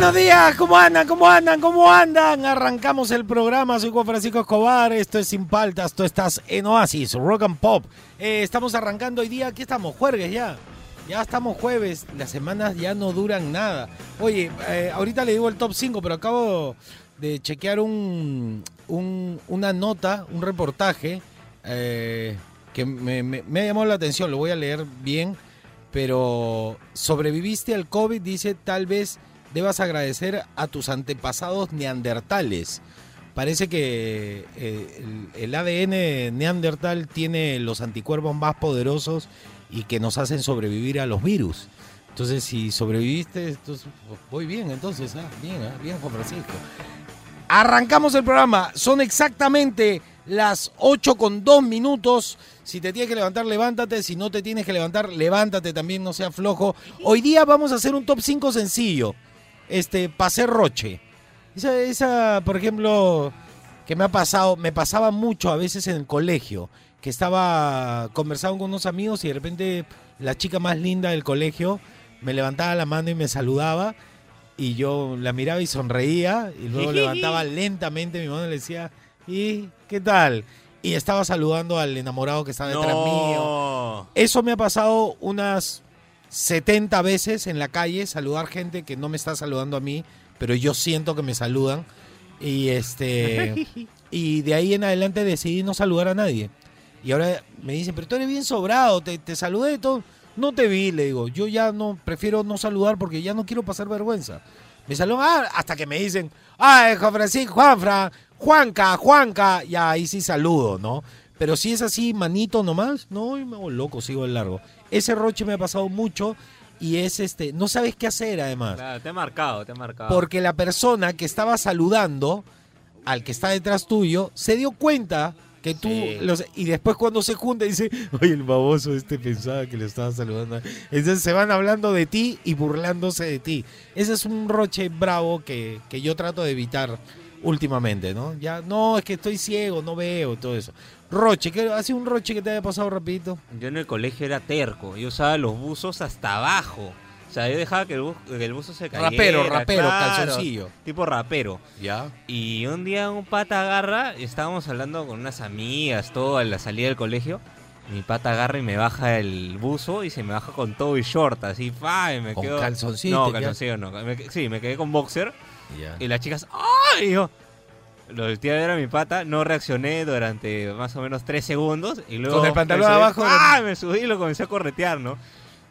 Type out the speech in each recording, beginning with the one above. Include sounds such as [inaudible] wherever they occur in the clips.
Buenos días, ¿cómo andan? ¿Cómo andan? ¿Cómo andan? Arrancamos el programa, soy Juan Francisco Escobar, esto es Sin Paltas, tú estás en Oasis, Rock and Pop. Eh, estamos arrancando hoy día, aquí estamos, jueves ya. Ya estamos jueves, las semanas ya no duran nada. Oye, eh, ahorita le digo el top 5, pero acabo de chequear un, un- una nota, un reportaje eh, que me, me- me ha llamado la atención, lo voy a leer bien, pero sobreviviste al COVID, dice, tal vez debas agradecer a tus antepasados neandertales. Parece que eh, el, ADN neandertal tiene los anticuerpos más poderosos y que nos hacen sobrevivir a los virus. Entonces, si sobreviviste, entonces, pues, voy bien, entonces, ah, bien, ah, bien, Juan Francisco. Arrancamos el programa. Son exactamente las 8 con 2 minutos. Si te tienes que levantar, levántate. Si no te tienes que levantar, levántate también, no sea flojo. Hoy día vamos a hacer un top 5 sencillo. Este, pasé Roche. Esa, esa, por ejemplo, que me ha pasado, me pasaba mucho a veces en el colegio, que estaba conversando con unos amigos y de repente la chica más linda del colegio me levantaba la mano y me saludaba y yo la miraba y sonreía y luego [laughs] levantaba lentamente mi mano y le decía, ¿y qué tal? Y estaba saludando al enamorado que estaba detrás mío. Eso me ha pasado unas 70 veces en la calle, saludar gente que no me está saludando a mí, pero yo siento que me saludan. Y este [laughs] y de ahí en adelante decidí no saludar a nadie. Y ahora me dicen, pero tú eres bien sobrado, te, te saludé todo. No te vi, le digo. Yo ya no, prefiero no saludar porque ya no quiero pasar vergüenza. Me saludan ah, hasta que me dicen, ay, Juan Francisco, Juanfra, Juanca, Juanca. Ya ahí sí saludo, ¿no? Pero si es así, manito nomás, no, me hago loco, sigo el largo. Ese roche me ha pasado mucho y es este, no sabes qué hacer además. Claro, te ha marcado, te ha marcado. Porque la persona que estaba saludando al que está detrás tuyo se dio cuenta que tú Sí. los- y después cuando se junta dice, [laughs] oye, el baboso este pensaba que le estaba saludando. Entonces se van hablando de ti y burlándose de ti. Ese es un roche bravo que, que yo trato de evitar últimamente, ¿no? Ya, no, es que estoy ciego, no veo, todo eso. Roche, ¿qué, ¿ha sido un roche que te haya pasado rapidito? Yo en el colegio era terco. Yo usaba los buzos hasta abajo. O sea, yo dejaba que el, bu- que el buzo se cayera. Rapero, rapero, claro, calzoncillo. Tipo rapero. Ya. Y un día un pata agarra, y estábamos hablando con unas amigas, todo a la salida del colegio. Mi pata agarra y me baja el buzo y se me baja con todo y short, así, pa, y me Con quedo... calzoncillo, No, calzoncillo no. Me sí, me quedé con boxer Ya. y las chicas, ¡ay! Y yo, lo volteé a ver a mi pata, no reaccioné durante más o menos tres segundos y luego... Con el pantalón subí, abajo, ¡Ah! Me subí y lo comencé a corretear, ¿no?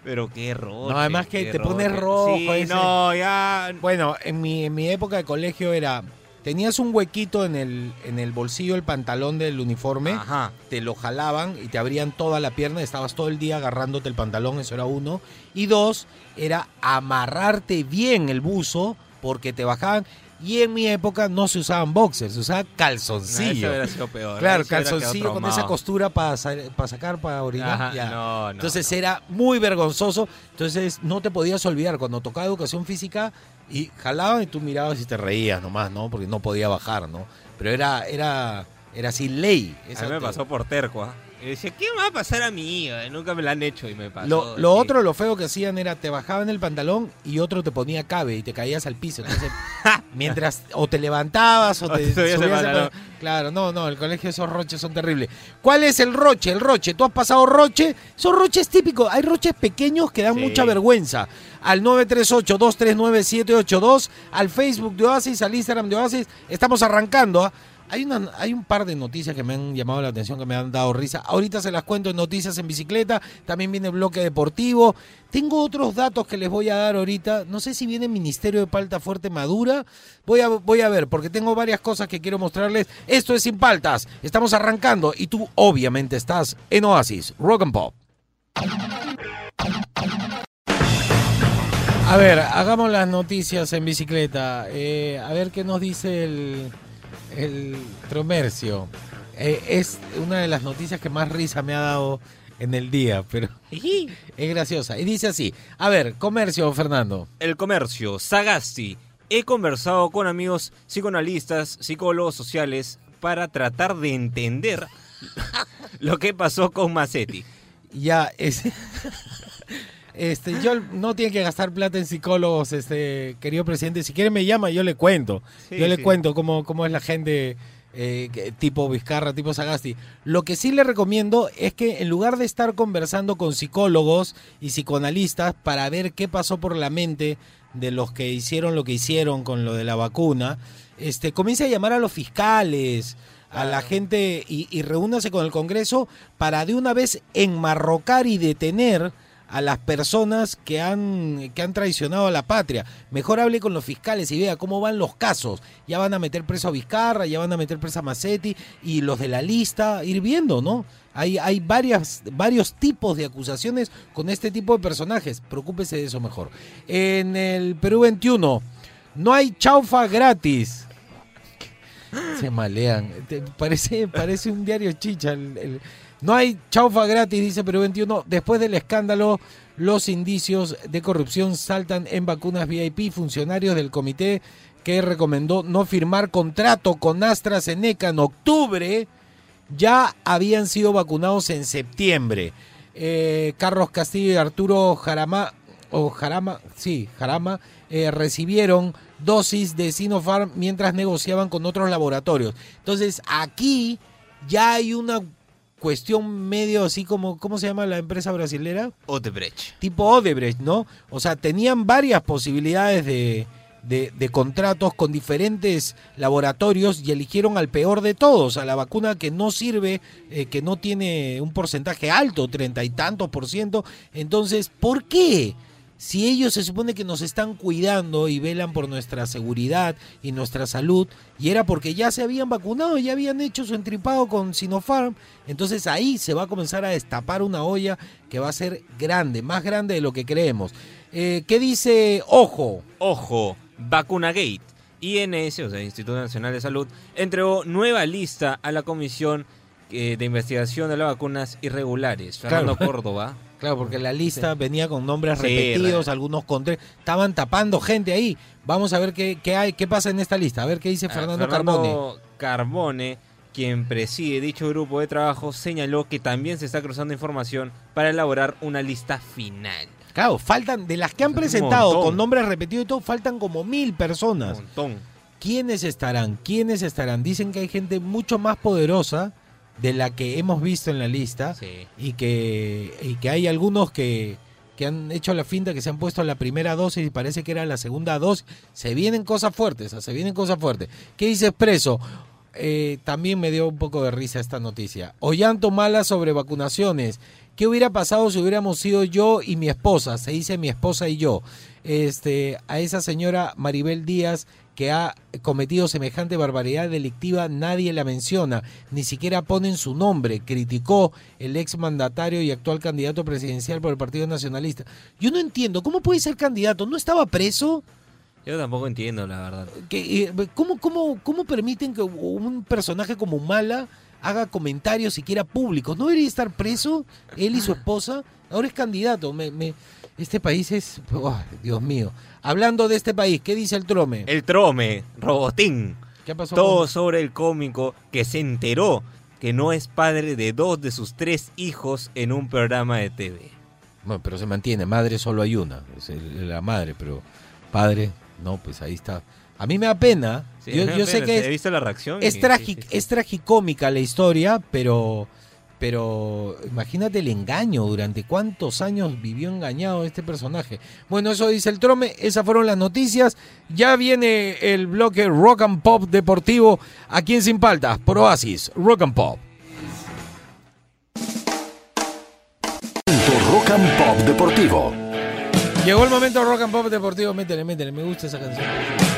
Pero qué rojo. No, además que te pones rojo, Sí, ese- no, ya... Bueno, en mi, en mi época de colegio era, tenías un huequito en el, en el bolsillo del pantalón del uniforme, Ajá. te lo jalaban y te abrían toda la pierna, estabas todo el día agarrándote el pantalón, eso era uno. Y dos, era amarrarte bien el buzo porque te bajaban. Y en mi época no se usaban boxers, se usaba No, calzoncillo. eso hubiera sido peor. Claro, quedado calzoncillo con esa costura para sacar, para orinar. Ajá, ya. no, no, Entonces no. era muy vergonzoso. Entonces no te podías olvidar cuando tocaba educación física y jalaban y tú mirabas y te reías nomás, ¿no? Porque no podía bajar, ¿no? Pero era, era, era así ley. A Esa mí me pasó por terco, ¿ah? Y decía, ¿qué me va a pasar a mí? Eh, Nunca me la han hecho y me pasó. Lo, lo sí. otro, lo feo que hacían era te bajaban el pantalón y otro te ponía cabe y te caías al piso. Entonces, [laughs] mientras o te levantabas o O te, subías el subías el. Claro, no, no, el colegio esos roches son terribles. ¿Cuál es el roche? El roche, tú has pasado roche, son roches típicos. Hay roches pequeños que dan Sí. mucha vergüenza. Al 938-239-782, al Facebook de Oasis, al Instagram de Oasis, estamos arrancando. ¿ah? Hay, hay un par de noticias que me han llamado la atención, que me han dado risa. Ahorita se las cuento en Noticias en Bicicleta. También viene bloque deportivo. Tengo otros datos que les voy a dar ahorita. No sé si viene Ministerio de Palta Fuerte Madura. Voy a, voy a ver, porque tengo varias cosas que quiero mostrarles. Esto es Sin Paltas. Estamos arrancando y tú obviamente estás en Oasis, Rock and Pop. A ver, hagamos las noticias en bicicleta. Eh, a ver qué nos dice el, el Tromercio. Eh, es una de las noticias que más risa me ha dado en el día, pero [laughs] es graciosa. Y dice así, a ver, comercio, Fernando. El comercio, Sagasti. He conversado con amigos psicoanalistas, psicólogos sociales, para tratar de entender [laughs] lo que pasó con Macetti. Ya, es... [laughs] Este, yo no tiene que gastar plata en psicólogos, este, querido presidente. Si quiere me llama, yo le cuento. Sí, yo le sí. cuento cómo, cómo es la gente eh, tipo Vizcarra, tipo Sagasti. Lo que sí le recomiendo es que en lugar de estar conversando con psicólogos y psicoanalistas para ver qué pasó por la mente de los que hicieron lo que hicieron con lo de la vacuna, este, comience a llamar a los fiscales, a la gente y, y reúnase con el Congreso para de una vez enmarrocar y detener a las personas que han, que han traicionado a la patria. Mejor hable con los fiscales y vea cómo van los casos. Ya van a meter preso a Vizcarra, ya van a meter preso a Macetti y los de la lista, ir viendo, ¿no? Hay, hay varias, varios tipos de acusaciones con este tipo de personajes. Preocúpese de eso mejor. En el Perú 21, no hay chaufa gratis. Se malean. Parece, parece un diario chicha. el- No hay chaufa gratis, dice Perú 21. Después del escándalo, los indicios de corrupción saltan en vacunas VIP. Funcionarios del comité que recomendó no firmar contrato con AstraZeneca en octubre ya habían sido vacunados en septiembre. Eh, Carlos Castillo y Arturo Jarama, o Jarama, sí, Jarama, eh, recibieron dosis de Sinopharm mientras negociaban con otros laboratorios. Entonces, aquí ya hay una cuestión medio así como, ¿cómo se llama la empresa brasilera? Odebrecht. tipo Odebrecht, ¿no? O sea, tenían varias posibilidades de, de- de contratos con diferentes laboratorios y eligieron al peor de todos, a la vacuna que no sirve, eh, que no tiene un porcentaje alto, treinta y tantos por ciento. Entonces, ¿por qué? Si ellos se supone que nos están cuidando y velan por nuestra seguridad y nuestra salud, y era porque ya se habían vacunado, ya habían hecho su entripado con Sinopharm, entonces ahí se va a comenzar a destapar una olla que va a ser grande, más grande de lo que creemos. Eh, ¿Qué dice Ojo? Ojo, Vacunagate. INS, o sea, Instituto Nacional de Salud, entregó nueva lista a la Comisión eh, de Investigación de las Vacunas Irregulares. Fernando Claro. Córdoba. [laughs] Claro, porque la lista venía con nombres Sí, repetidos, re- algunos con tres, estaban tapando gente ahí. Vamos a ver qué, qué hay, qué pasa en esta lista, a ver qué dice Ah, Fernando, Carbone. Carbone, quien preside dicho grupo de trabajo, señaló que también se está cruzando información para elaborar una lista final. Claro, faltan, de las que han Un presentado con nombres repetidos y todo, faltan como mil Un personas. montón. ¿Quiénes estarán? ¿Quiénes estarán? Dicen que hay gente mucho más poderosa de la que hemos visto en la lista Sí. y que, y que hay algunos que, que han hecho la finta, que se han puesto la primera dosis y parece que era la segunda dosis. Se vienen cosas fuertes, se vienen cosas fuertes. ¿Qué dice Expreso? Eh, también me dio un poco de risa esta noticia. Ollanto mala sobre vacunaciones. ¿Qué hubiera pasado si hubiéramos sido yo y mi esposa? Se dice mi esposa y yo. Este, a esa señora Maribel Díaz que ha cometido semejante barbaridad delictiva, nadie la menciona, ni siquiera ponen su nombre, criticó el ex mandatario y actual candidato presidencial por el Partido Nacionalista. Yo no entiendo, ¿cómo puede ser candidato? ¿No estaba preso? Yo tampoco entiendo, la verdad. eh, ¿cómo, cómo, ¿Cómo permiten que un personaje como Mala haga comentarios siquiera públicos? ¿No debería estar preso él y su [laughs] esposa? Ahora es candidato. Me, me- este país es... oh, Dios mío. Hablando de este país, ¿qué dice el trome? El Trome, Robotín. ¿Qué pasó? Todo con- sobre el cómico que se enteró que no es padre de dos de sus tres hijos en un programa de TV. Bueno, pero se mantiene. Madre solo hay una. Es el- la madre, pero padre, no, pues ahí está. A mí me da pena. Sí, yo me da yo sé que He visto la reacción. es, y- sí, sí. es tragicómica la historia, pero, pero imagínate el engaño. Durante cuántos años vivió engañado este personaje. Bueno, eso dice el trome. Esas fueron las noticias. Ya viene el bloque Rock and Pop deportivo aquí en Sin Paltas, por Oasis, Rock and Pop. Rock and Pop Deportivo. Llegó el momento Rock and Pop deportivo. Métele, métele. Me gusta esa canción.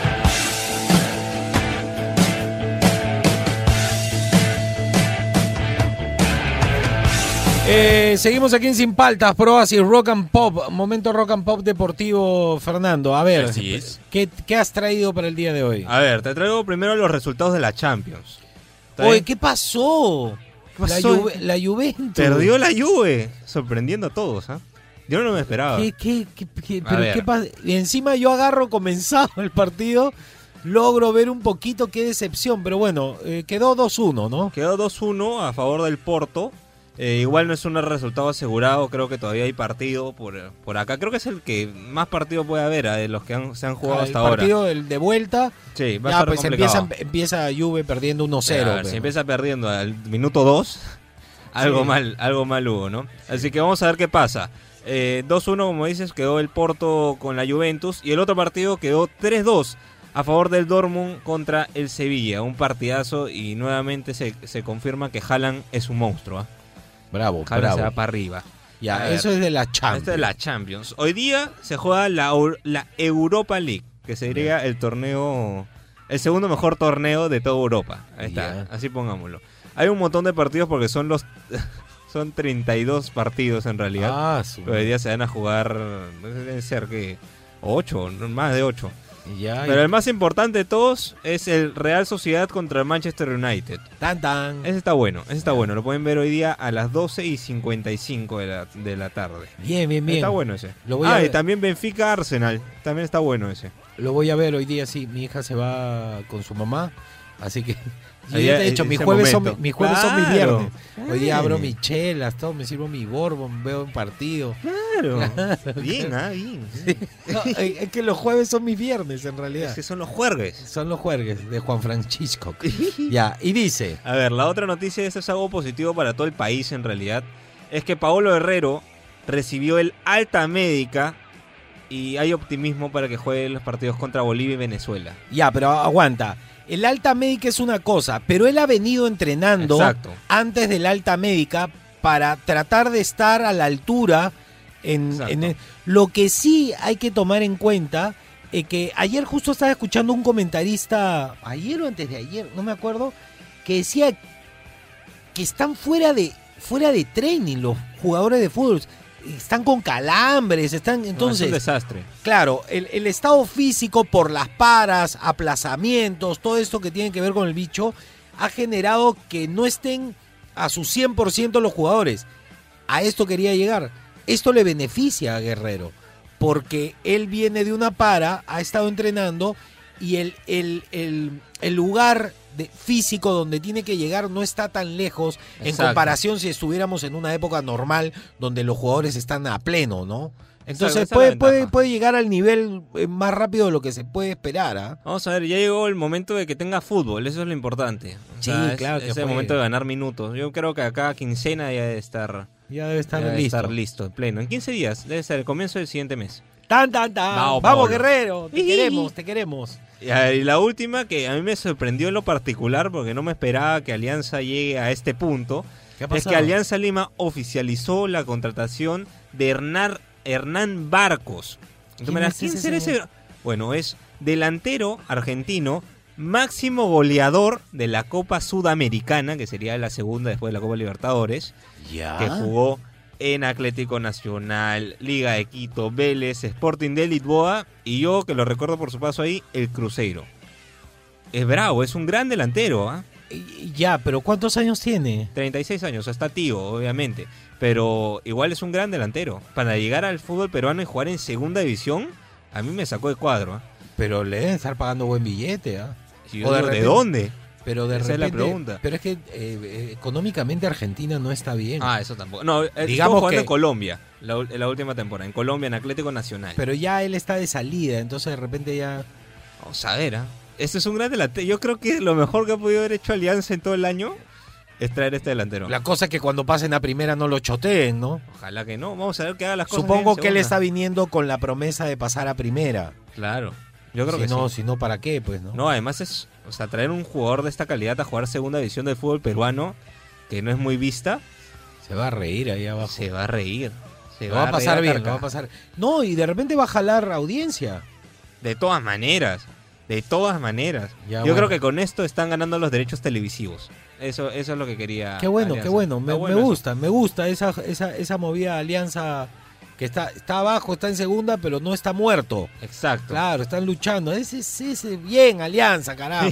Eh, seguimos aquí en Sin Paltas, Pro Oasis, Rock and Pop, momento Rock and Pop deportivo, Fernando. A ver, Así es. ¿qué, qué has traído para el día de hoy? A ver, te traigo primero los resultados de la Champions. ¿Está Oye? ¿qué pasó? ¿Qué La, pasó? Juve- la Juventus. Perdió la Juve, sorprendiendo a todos, ¿ah? Yo no me esperaba. ¿Qué, qué, qué, pero qué pasa? Y encima yo agarro comenzado el partido, logro ver un poquito qué decepción, pero bueno, eh, quedó 2-1, ¿no? Quedó 2-1 a favor del Porto. Eh, igual no es un resultado asegurado, creo que todavía hay partido por, por acá. Creo que es el que más partido puede haber ¿ah? de los que han- se han jugado el hasta ahora. partido el de vuelta, Sí, va a ya estar pues complicado. empieza, empieza Juve perdiendo 1-0. A ver, pero- si empieza perdiendo al minuto 2, [laughs] algo Sí. mal, algo mal hubo, ¿no? Así que vamos a ver qué pasa. Eh, 2-1, como dices, quedó el Porto con la Juventus y el otro partido quedó 3-2 a favor del Dortmund contra el Sevilla. Un partidazo y nuevamente se, se confirma que Haaland es un monstruo. ¿ah? Bravo, Haaland se va bravo. para arriba. A Ya, ver. eso es de la Champions. Esta es la Champions. Hoy día se juega la, la Europa League, que sería el torneo, el segundo mejor torneo de toda Europa. Ahí está, así pongámoslo. Hay un montón de partidos porque son los [laughs] son 32 partidos en realidad. Ah, Pero hoy día se van a jugar, deben ser que 8, más de 8. Ya, Pero el más importante de todos es el Real Sociedad contra el Manchester United. tan tan. Ese está bueno, ese está bueno. Lo pueden ver hoy día a las 12 y 55 de la, de la tarde. Bien, bien, bien. Está bueno ese. Lo voy a ah, y también Benfica Arsenal. También está bueno ese. Lo voy a ver hoy día, sí. Mi hija se va con su mamá, así que... Yo ya te he dicho, mis jueves, son, mi- mis jueves son Claro. viernes. Hoy día abro mis chelas, todo, me sirvo mi bourbon, veo un partido. Claro. [laughs] bien, ah, bien. No, eh, es que los jueves son mis viernes, en realidad. Es que son los jueves. Son los jueves de Juan Francisco. [laughs] ya, y dice... A ver, la otra noticia, esto es algo positivo para todo el país en realidad, es que Paolo Herrero recibió el alta médica y hay optimismo para que juegue los partidos contra Bolivia y Venezuela. Ya, pero aguanta. El alta médica es una cosa, pero él ha venido entrenando Exacto. antes del alta médica para tratar de estar a la altura en, Exacto. en el- lo que sí hay que tomar en cuenta es que ayer justo estaba escuchando un comentarista ayer o antes de ayer no me acuerdo que decía que están fuera de fuera de training los jugadores de fútbol están con calambres están No, es entonces un desastre. Claro, el, el estado físico por las paras, aplazamientos, todo esto que tiene que ver con el bicho, ha generado que no estén a su 100% los jugadores. A esto quería llegar. Esto le beneficia a Guerrero, porque él viene de una para, ha estado entrenando y el, el, el lugar de, físico donde tiene que llegar no está tan lejos en comparación si estuviéramos en una época normal donde los jugadores están a pleno, ¿no? Entonces puede, puede, puede llegar al nivel eh, más rápido de lo que se puede esperar. ¿ah? Vamos a ver, ya llegó el momento de que tenga fútbol, eso es lo importante. O Sí, es- claro que Es, el momento de ganar minutos. Yo creo que acá quincena ya debe estar, Ya debe estar ya debe listo. estar listo, en pleno. En 15 días, debe ser el comienzo del siguiente mes. Tan, tan, tan. Vamos. Guerrero. Te queremos, te queremos. Y, la última que a mí me sorprendió en lo particular porque no me esperaba que Alianza llegue a este punto ¿Qué ha es que Alianza Lima oficializó la contratación de Hernán, Hernán Barcos. ¿Quién me dirás, es ¿quién ese será señor? ese? Bueno, es delantero argentino, máximo goleador de la Copa Sudamericana, que sería la segunda después de la Copa Libertadores, Ya. que jugó en Atlético Nacional, Liga de Quito, Vélez, Sporting de Lisboa y yo, que lo recuerdo por su paso ahí, el Cruzeiro. Es bravo, es un gran delantero, ¿ah? Ya, pero ¿cuántos años tiene? 36 años, está tío, obviamente. Pero igual es un gran delantero. Para llegar al fútbol peruano y jugar en segunda división, a mí me sacó de cuadro. ¿ah? Pero le deben estar pagando buen billete, ¿ah? O de digo, ¿De repente- dónde? Pero de Esa es la repente. pregunta. Pero es que eh, eh, económicamente Argentina no está bien. Ah, eso tampoco. No, eh, Digamos jugando que- en Colombia, la, la última temporada. En Colombia, en Atlético Nacional. Pero ya él está de salida, entonces de repente ya. Vamos a ver, ¿ah? Este es un gran delantero. Yo creo que lo mejor que ha podido haber hecho Alianza en todo el año es traer este delantero. La cosa es que cuando pasen a primera no lo choteen, ¿no? Ojalá que no. Vamos a ver que haga las cosas. Supongo que él está viniendo con la promesa de pasar a primera. Claro. Yo creo si que no, sí. si no, ¿para qué? Pues, ¿no? No, además es, o sea, traer un jugador de esta calidad a jugar segunda división del fútbol peruano, que no es muy vista, Se va a reír ahí abajo. se va a reír. Se Lo va a pasar bien, lo va a pasar. No, y de repente va a jalar audiencia. De todas maneras, de todas maneras. Ya, Yo bueno. creo que con esto están ganando los derechos televisivos. Eso, eso es lo que quería. Qué bueno, Alianza. qué bueno. Me, Está me gusta, me gusta esa, esa, esa movida alianza que está, está abajo, está en segunda, pero no está muerto. Exacto. Claro, están luchando. Ese es bien, alianza, caramba.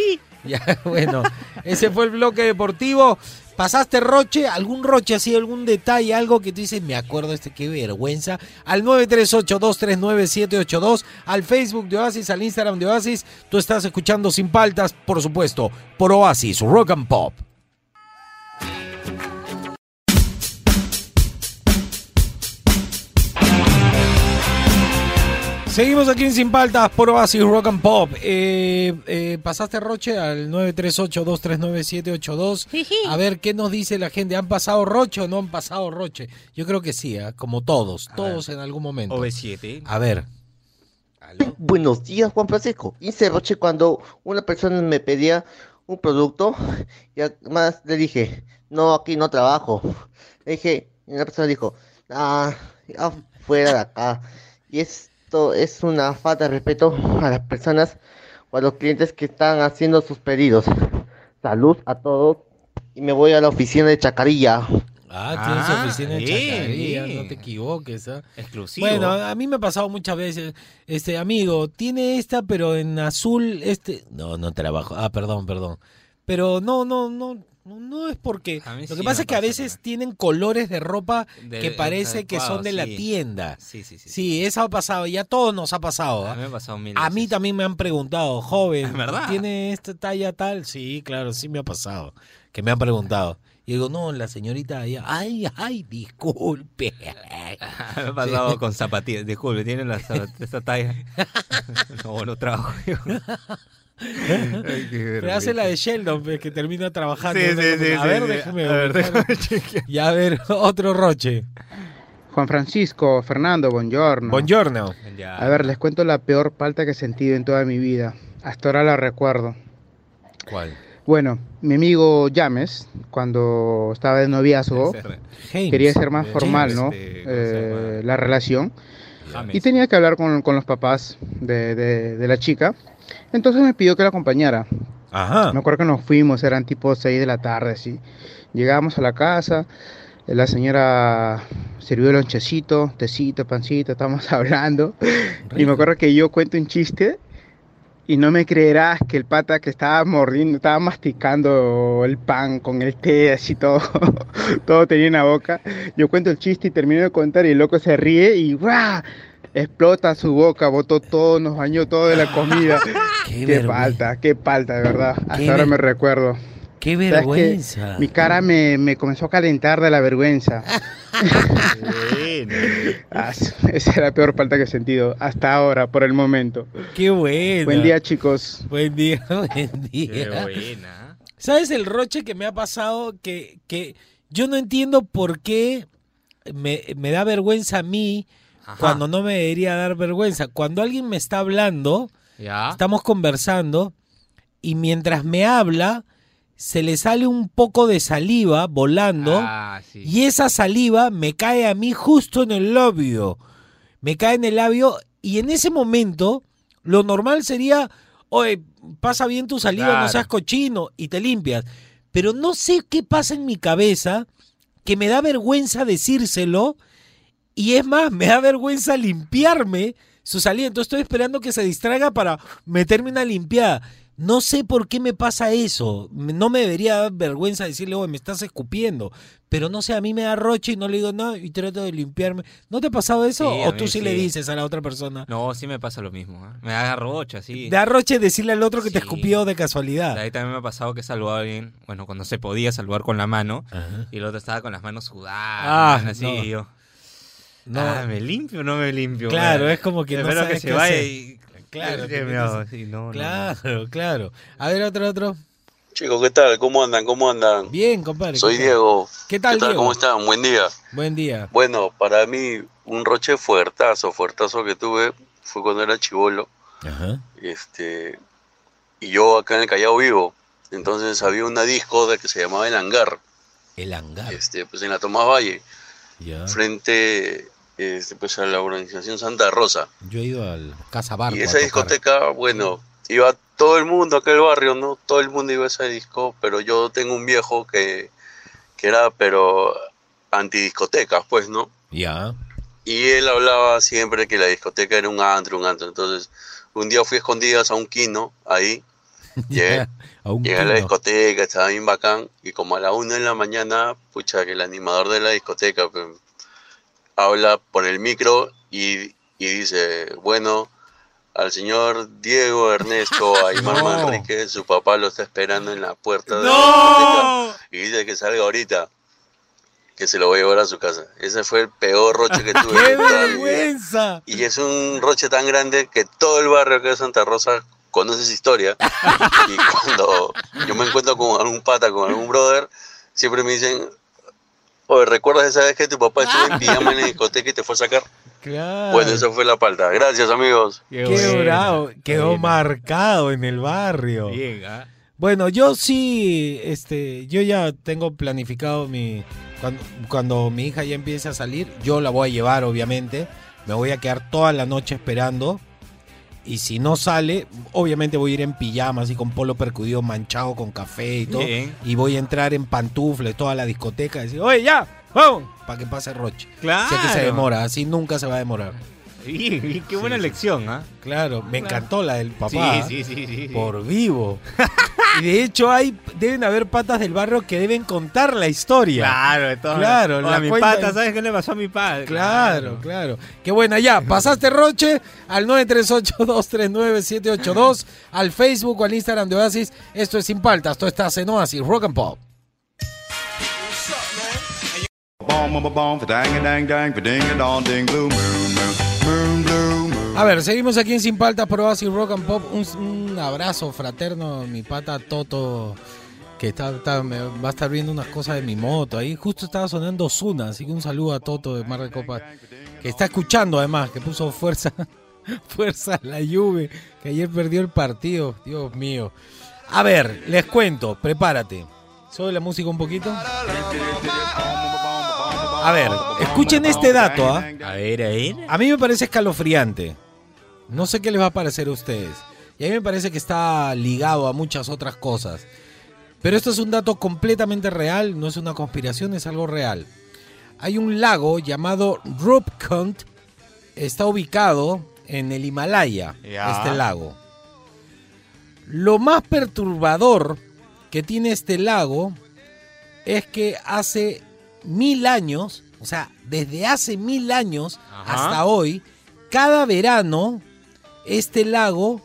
[laughs] ya, bueno, ese fue el bloque deportivo. ¿Pasaste roche? ¿Algún roche así, algún detalle, algo que tú dices, me acuerdo este, qué vergüenza? Al 938-239-782, al Facebook de Oasis, al Instagram de Oasis. Tú estás escuchando Sin Paltas, por supuesto, por Oasis, Rock and Pop. Seguimos aquí en Sin Paltas por Oasis Rock and Pop. Eh, eh, pasaste Roche al 938-239-782. A ver qué nos dice la gente. ¿Han pasado Roche o no han pasado Roche? Yo creo que sí, ¿ah? como todos, todos en algún momento. OV7. A ver. Buenos días, Juan Francisco. Hice roche cuando una persona me pedía un producto y además le dije, no, aquí no trabajo. Le dije, y la persona dijo, ah, ya fuera de acá. Y esto es una falta de respeto a las personas o a los clientes que están haciendo sus pedidos. Salud a todos y me voy a la oficina de Chacarilla. Ah, tienes Ah, oficina de bien, Chacarilla, bien. no te equivoques. ¿ah? Exclusivo. Bueno, a mí me ha pasado muchas veces, este amigo, tiene esta, pero en azul, este, no, no trabajo. Ah, perdón, perdón. Pero no, no, no, no, no es porque. Lo sí que pasa es que a veces tienen colores de ropa De- que parece que son de la tienda. Sí, sí, sí. Sí, eso ha pasado, ya a todos nos ha pasado. A ¿ah? mí me ha pasado mil A mí también me han preguntado, joven, ¿Es [laughs] verdad? ¿tiene esta talla tal? Sí, claro, sí me ha pasado. Que me han preguntado. Y digo, no, la señorita allá, ay, ay, disculpe. [laughs] me ha pasado con zapatillas. Disculpe, ¿tienen la esta talla? [laughs] no, no trabajo. Pero hace la de Sheldon, que termina trabajando. Sí, ¿no? sí, Como, sí, a sí, ver, sí. déjame A ver, buscar. déjame chequear. [laughs] Y a ver, otro roche. Juan Francisco, Fernando, buongiorno. Buongiorno. A ver, les cuento la peor palta que he sentido en toda mi vida. Hasta ahora la recuerdo. ¿Cuál? Bueno, mi amigo James, cuando estaba de noviazgo, James. quería ser más Eh, formal, James, ¿no? este, ¿cómo se Eh, la relación. James. Y tenía que hablar con, con los papás de, de- de la chica. Entonces me pidió que la acompañara. Ajá. Me acuerdo que nos fuimos, eran tipo 6 de la tarde, así. Llegamos a la casa, eh, la señora sirvió el lonchecito, tecito, pancito, estábamos [laughs] hablando. Y Rico. me acuerdo que yo cuento un chiste y no me creerás que el pata que estaba mordiendo, estaba masticando el pan con el té, así todo, [laughs] todo tenía en la boca. Yo cuento el chiste y termino de contar y el loco se ríe y ¡guau! Explota su boca, botó todo, nos bañó todo de la comida. [laughs] Qué, qué palta, qué palta, de verdad. Hasta Qué ahora me recuerdo. Qué ¿Sabes qué? vergüenza. Mi cara me, me comenzó a calentar de la vergüenza. [laughs] Bueno. Ah, esa es la peor palta que he sentido hasta ahora, por el momento. Qué bueno. Buen día, chicos. Buen día, [laughs] buen Qué día. buena. ¿Sabes el roche que me ha pasado? Que, que yo no entiendo por qué me, me da vergüenza a mí Ajá. cuando no me debería dar vergüenza. Cuando alguien me está hablando, Ya. estamos conversando y mientras me habla, se le sale un poco de saliva volando Ah, sí. y esa saliva me cae a mí justo en el labio. Me cae en el labio y en ese momento lo normal sería, oye, pasa bien tu saliva, no seas cochino y te limpias. Pero no sé qué pasa en mi cabeza que me da vergüenza decírselo y es más, me da vergüenza limpiarme su salida. Entonces estoy esperando que se distraiga para meterme una limpiada. No sé por qué me pasa eso. No me debería dar vergüenza decirle, oye, me estás escupiendo. Pero no sé, a mí me da roche y no le digo nada y trato de limpiarme. ¿No te ha pasado eso? Sí, ¿O tú sí, le dices a la otra persona? No, sí me pasa lo mismo. ¿eh? Me da rocha, sí. Da roche decirle al otro que te escupió de casualidad. Ahí también me ha pasado que he saludado a alguien, bueno, cuando se podía saludar con la mano, Ajá. y el otro estaba con las manos sudadas, Ah, así, no. y yo, No, ah, ¿me limpio o no me limpio? Claro, es como que no Espero sabes que se qué vaya hacer. y... Claro, ¿qué te me metes- hago? Sí, no, no, no. claro, claro. A ver, otro, otro. Chicos, ¿qué tal? ¿Cómo andan? ¿Cómo andan? Bien, compadre. Soy. Diego. ¿Qué tal, ¿Qué tal? Diego? ¿Cómo están? Buen día. Buen día. Bueno, para mí un roche fuertazo, fuertazo que tuve fue cuando era chivolo. Ajá. Este, y yo acá en el Callao vivo. Entonces había una disco de que se llamaba El Hangar, El hangar. este, pues en la Tomás Valle, Ya. frente este, pues a la organización Santa Rosa. Yo he ido al Casa Barco. Y a esa discoteca, bueno, iba todo el mundo acá el barrio, ¿no? Todo el mundo iba a esa disco, pero yo tengo un viejo que, que era, pero antidiscotecas, pues, ¿no? Ya. Y él hablaba siempre que la discoteca era un antro, un antro. Entonces, un día fui a escondidas a un kino ahí [laughs] Llegué, a un llegué a la discoteca, estaba bien bacán, y como a la una de la mañana, pucha, que el animador de la discoteca pues, habla por el micro y, y dice, bueno, al señor Diego Ernesto [laughs] Aymar No. Manrique, su papá lo está esperando en la puerta de la discoteca y dice que salga ahorita, que se lo voy a llevar a su casa. Ese fue el peor roche que [laughs] tuve. ¡Qué vergüenza! Y es un roche tan grande que todo el barrio acá de Santa Rosa conoce esa historia. [laughs] y cuando yo me encuentro con algún pata, con algún brother, siempre me dicen, oye, ¿recuerdas esa vez que tu papá estuvo en pijama en la discoteca y te fue a sacar? Claro. Bueno, esa fue la palta. Gracias, amigos. Qué bravo. Quedó marcado en el barrio. Bien, ¿ah? Bueno, yo sí, este, yo ya tengo planificado mi, cuando, cuando mi hija ya empiece a salir, yo la voy a llevar, obviamente, me voy a quedar toda la noche esperando, y si no sale, obviamente voy a ir en pijama, así con polo percudido manchado con café y todo, Bien. y voy a entrar en pantufles, toda la discoteca, y decir, oye, ya, vamos, para que pase Roche. Claro. Sé que se demora, así nunca se va a demorar. Bien, bien, [laughs] qué buena Sí, sí. lección, ¿ah? Claro, me Claro. encantó la del papá. Sí, sí, sí, sí, sí. Por vivo. y de hecho hay, deben haber patas del barrio que deben contar la historia. Claro, de todas Claro, la a mi cuenta- pata, ¿sabes qué le pasó a mi padre? Claro, claro. Qué buena, ya. [laughs] Pasaste Roche al 938-239-782, al Facebook o al Instagram de Oasis. Esto es Sin Paltas, tú estás en Oasis, Rock and Pop. Bom, bom, bom, A ver, seguimos aquí en Sin Paltas por Oasis Rock and Pop. Un, un abrazo fraterno mi pata Toto, que está, va a estar viendo unas cosas de mi moto. Ahí justo estaba sonando Zuna, así que un saludo a Toto de Mar de Copas, que está escuchando además, que puso fuerza, [laughs] fuerza a la Juve, que ayer perdió el partido. Dios mío. A ver, les cuento, prepárate. Sube la música un poquito. A ver, escuchen este dato, ¿ah? A ver, a ver. A mí me parece escalofriante. No sé qué les va a parecer a ustedes. Y a mí me parece que está ligado a muchas otras cosas. Pero esto es un dato completamente real, no es una conspiración, es algo real. Hay un lago llamado Rupkund, está ubicado en el Himalaya, Ya. este lago. Lo más perturbador que tiene este lago es que hace mil años, o sea, desde hace mil años Ajá. hasta hoy, cada verano este lago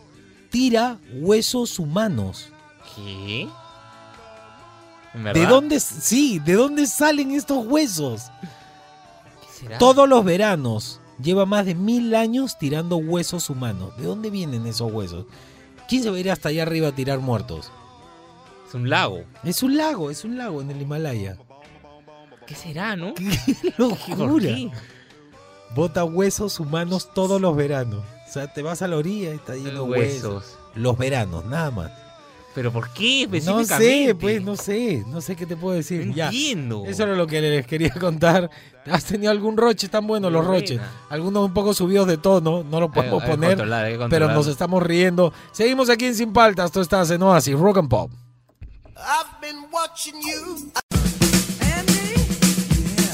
tira huesos humanos. ¿Qué? ¿En ¿De dónde, sí, de dónde salen estos huesos? ¿Qué será? Todos los veranos lleva más de mil años tirando huesos humanos. ¿De dónde vienen esos huesos? ¿Quién se va a ir hasta allá arriba a tirar muertos? Es un lago. Es un lago, es un lago en el Himalaya. ¿Qué será, no? [laughs] ¡Qué ¿Por locura! qué? Bota huesos humanos todos los veranos. O sea, te vas a la orilla y está lleno de huesos. Huesos. Los veranos, nada más. ¿Pero por qué No específicamente? sé, pues, no sé. No sé qué te puedo decir. No ya. entiendo. Eso era lo que les quería contar. ¿Has tenido algún roche? Están buenos los roches. Algunos un poco subidos de tono, no lo podemos hay poner. controlar, hay que Pero nos estamos riendo. Seguimos aquí en Sin Paltas. Tú estás en Oasis, Rock and Pop.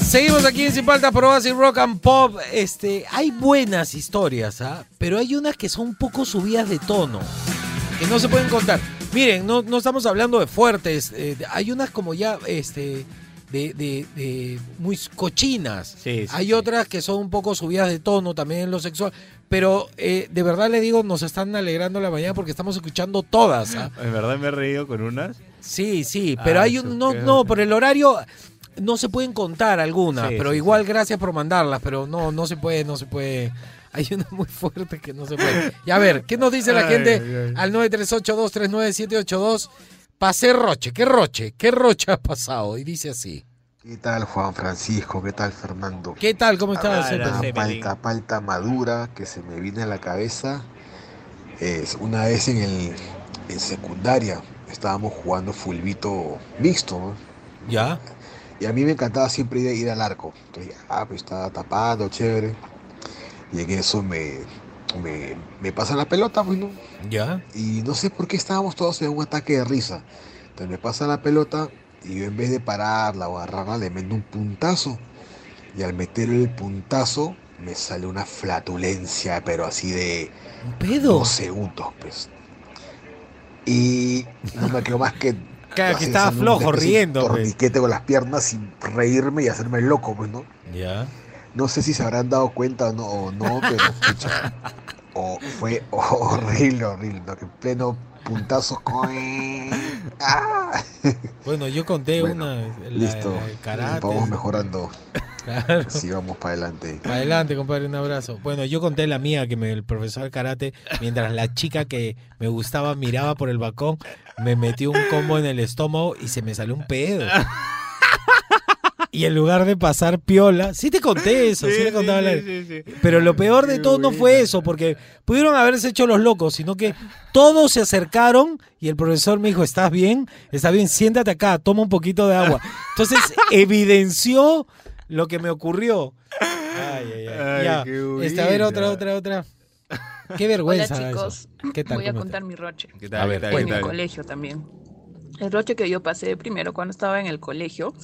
Seguimos aquí en Sin Paltas por Oasis Rock and Pop. Este, hay buenas historias, ¿ah? Pero hay unas que son un poco subidas de tono. Que no se pueden contar. Miren, no, no estamos hablando de fuertes. eh, hay unas como ya, este, de, de- de muy cochinas. Sí, sí, hay sí. otras que son un poco subidas de tono también en lo sexual. Pero eh, de verdad le digo, nos están alegrando la mañana porque estamos escuchando todas. ¿ah? [laughs] En verdad me he reído con unas. Sí, sí, pero Ah, hay eso, un. No, no, por el horario no se pueden contar algunas, Sí, pero sí, igual sí. gracias por mandarlas, pero no, no se puede, no se puede. [laughs] Hay una muy fuerte que no se puede. Y a ver, ¿qué nos dice la Ay, gente ay. al 938239782? Pasé Roche, ¿qué Roche? ¿Qué Roche ha pasado? Y dice así. ¿Qué tal Juan Francisco? ¿Qué tal Fernando? ¿Qué tal? ¿Cómo estás? Una palta, palta madura que se me viene a la cabeza es una vez en el en secundaria estábamos jugando fulbito mixto, ¿no? ¿Ya? Y a mí me encantaba siempre ir, ir al arco. Entonces, ah, pues estaba tapando, chévere. Y en eso me, me, me pasan la pelota, pues, ¿no? ¿Ya? Y no sé por qué estábamos todos en un ataque de risa. Entonces me pasa la pelota y yo en vez de pararla o agarrarla le meto un puntazo. Y al meter el puntazo me sale una flatulencia, pero así de ¿Un pedo? dos segundos, pues. Y no me quedó más que. Claro, que estaba flojo, riendo, pues. Torniquete con las piernas y reírme y hacerme loco, pues, ¿no? Ya. No sé si se habrán dado cuenta o no, o no pero [laughs] o fue horrible, horrible, ¿no? Que en pleno puntazo. ¡coin! ¡Ah! [laughs] Bueno, yo conté Bueno, una. la- Listo, la del karate. vamos mejorando. Claro. Así vamos para adelante. Adelante, compadre, un abrazo. Bueno, yo conté la mía, que me, el profesor de karate, mientras la chica que me gustaba miraba por el balcón, me metió un combo en el estómago y se me salió un pedo. Y en lugar de pasar piola, sí te conté eso, sí, le contaba la- Pero lo peor de todo no fue eso, porque pudieron haberse hecho los locos, sino que todos se acercaron y el profesor me dijo, ¿estás bien? Está bien, siéntate acá, toma un poquito de agua. Entonces [laughs] evidenció lo que me ocurrió. Ay, ay, ay. Ay, Ya, qué este, a ver, otra, otra, otra. Qué vergüenza. Hola eso. chicos, ¿Qué tal? voy a ¿Cómo contar mi roche. ¿Qué A tal? ver, ¿Qué tal? En ¿Qué mi tal? colegio también. El roche que yo pasé primero cuando estaba en el colegio,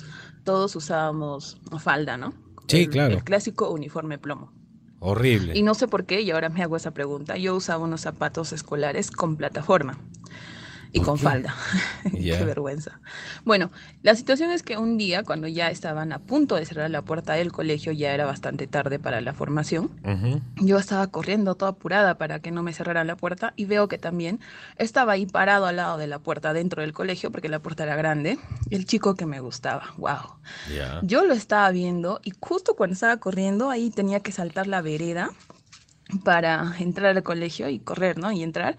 todos usábamos falda, ¿no? Sí, El- claro. El clásico uniforme plomo. Horrible. Y no sé por qué, y ahora me hago esa pregunta. Yo usaba unos zapatos escolares con plataforma y ¿Por con qué? falda. [laughs] Qué vergüenza. Bueno, la situación es que un día, cuando ya estaban a punto de cerrar la puerta del colegio, ya era bastante tarde para la formación. Yo estaba corriendo toda apurada para que no me cerraran la puerta y veo que también estaba ahí parado al lado de la puerta dentro del colegio porque la puerta era grande, el chico que me gustaba. Wow. Yo lo estaba viendo y justo cuando estaba corriendo ahí tenía que saltar la vereda para entrar al colegio y correr, ¿no? Y entrar,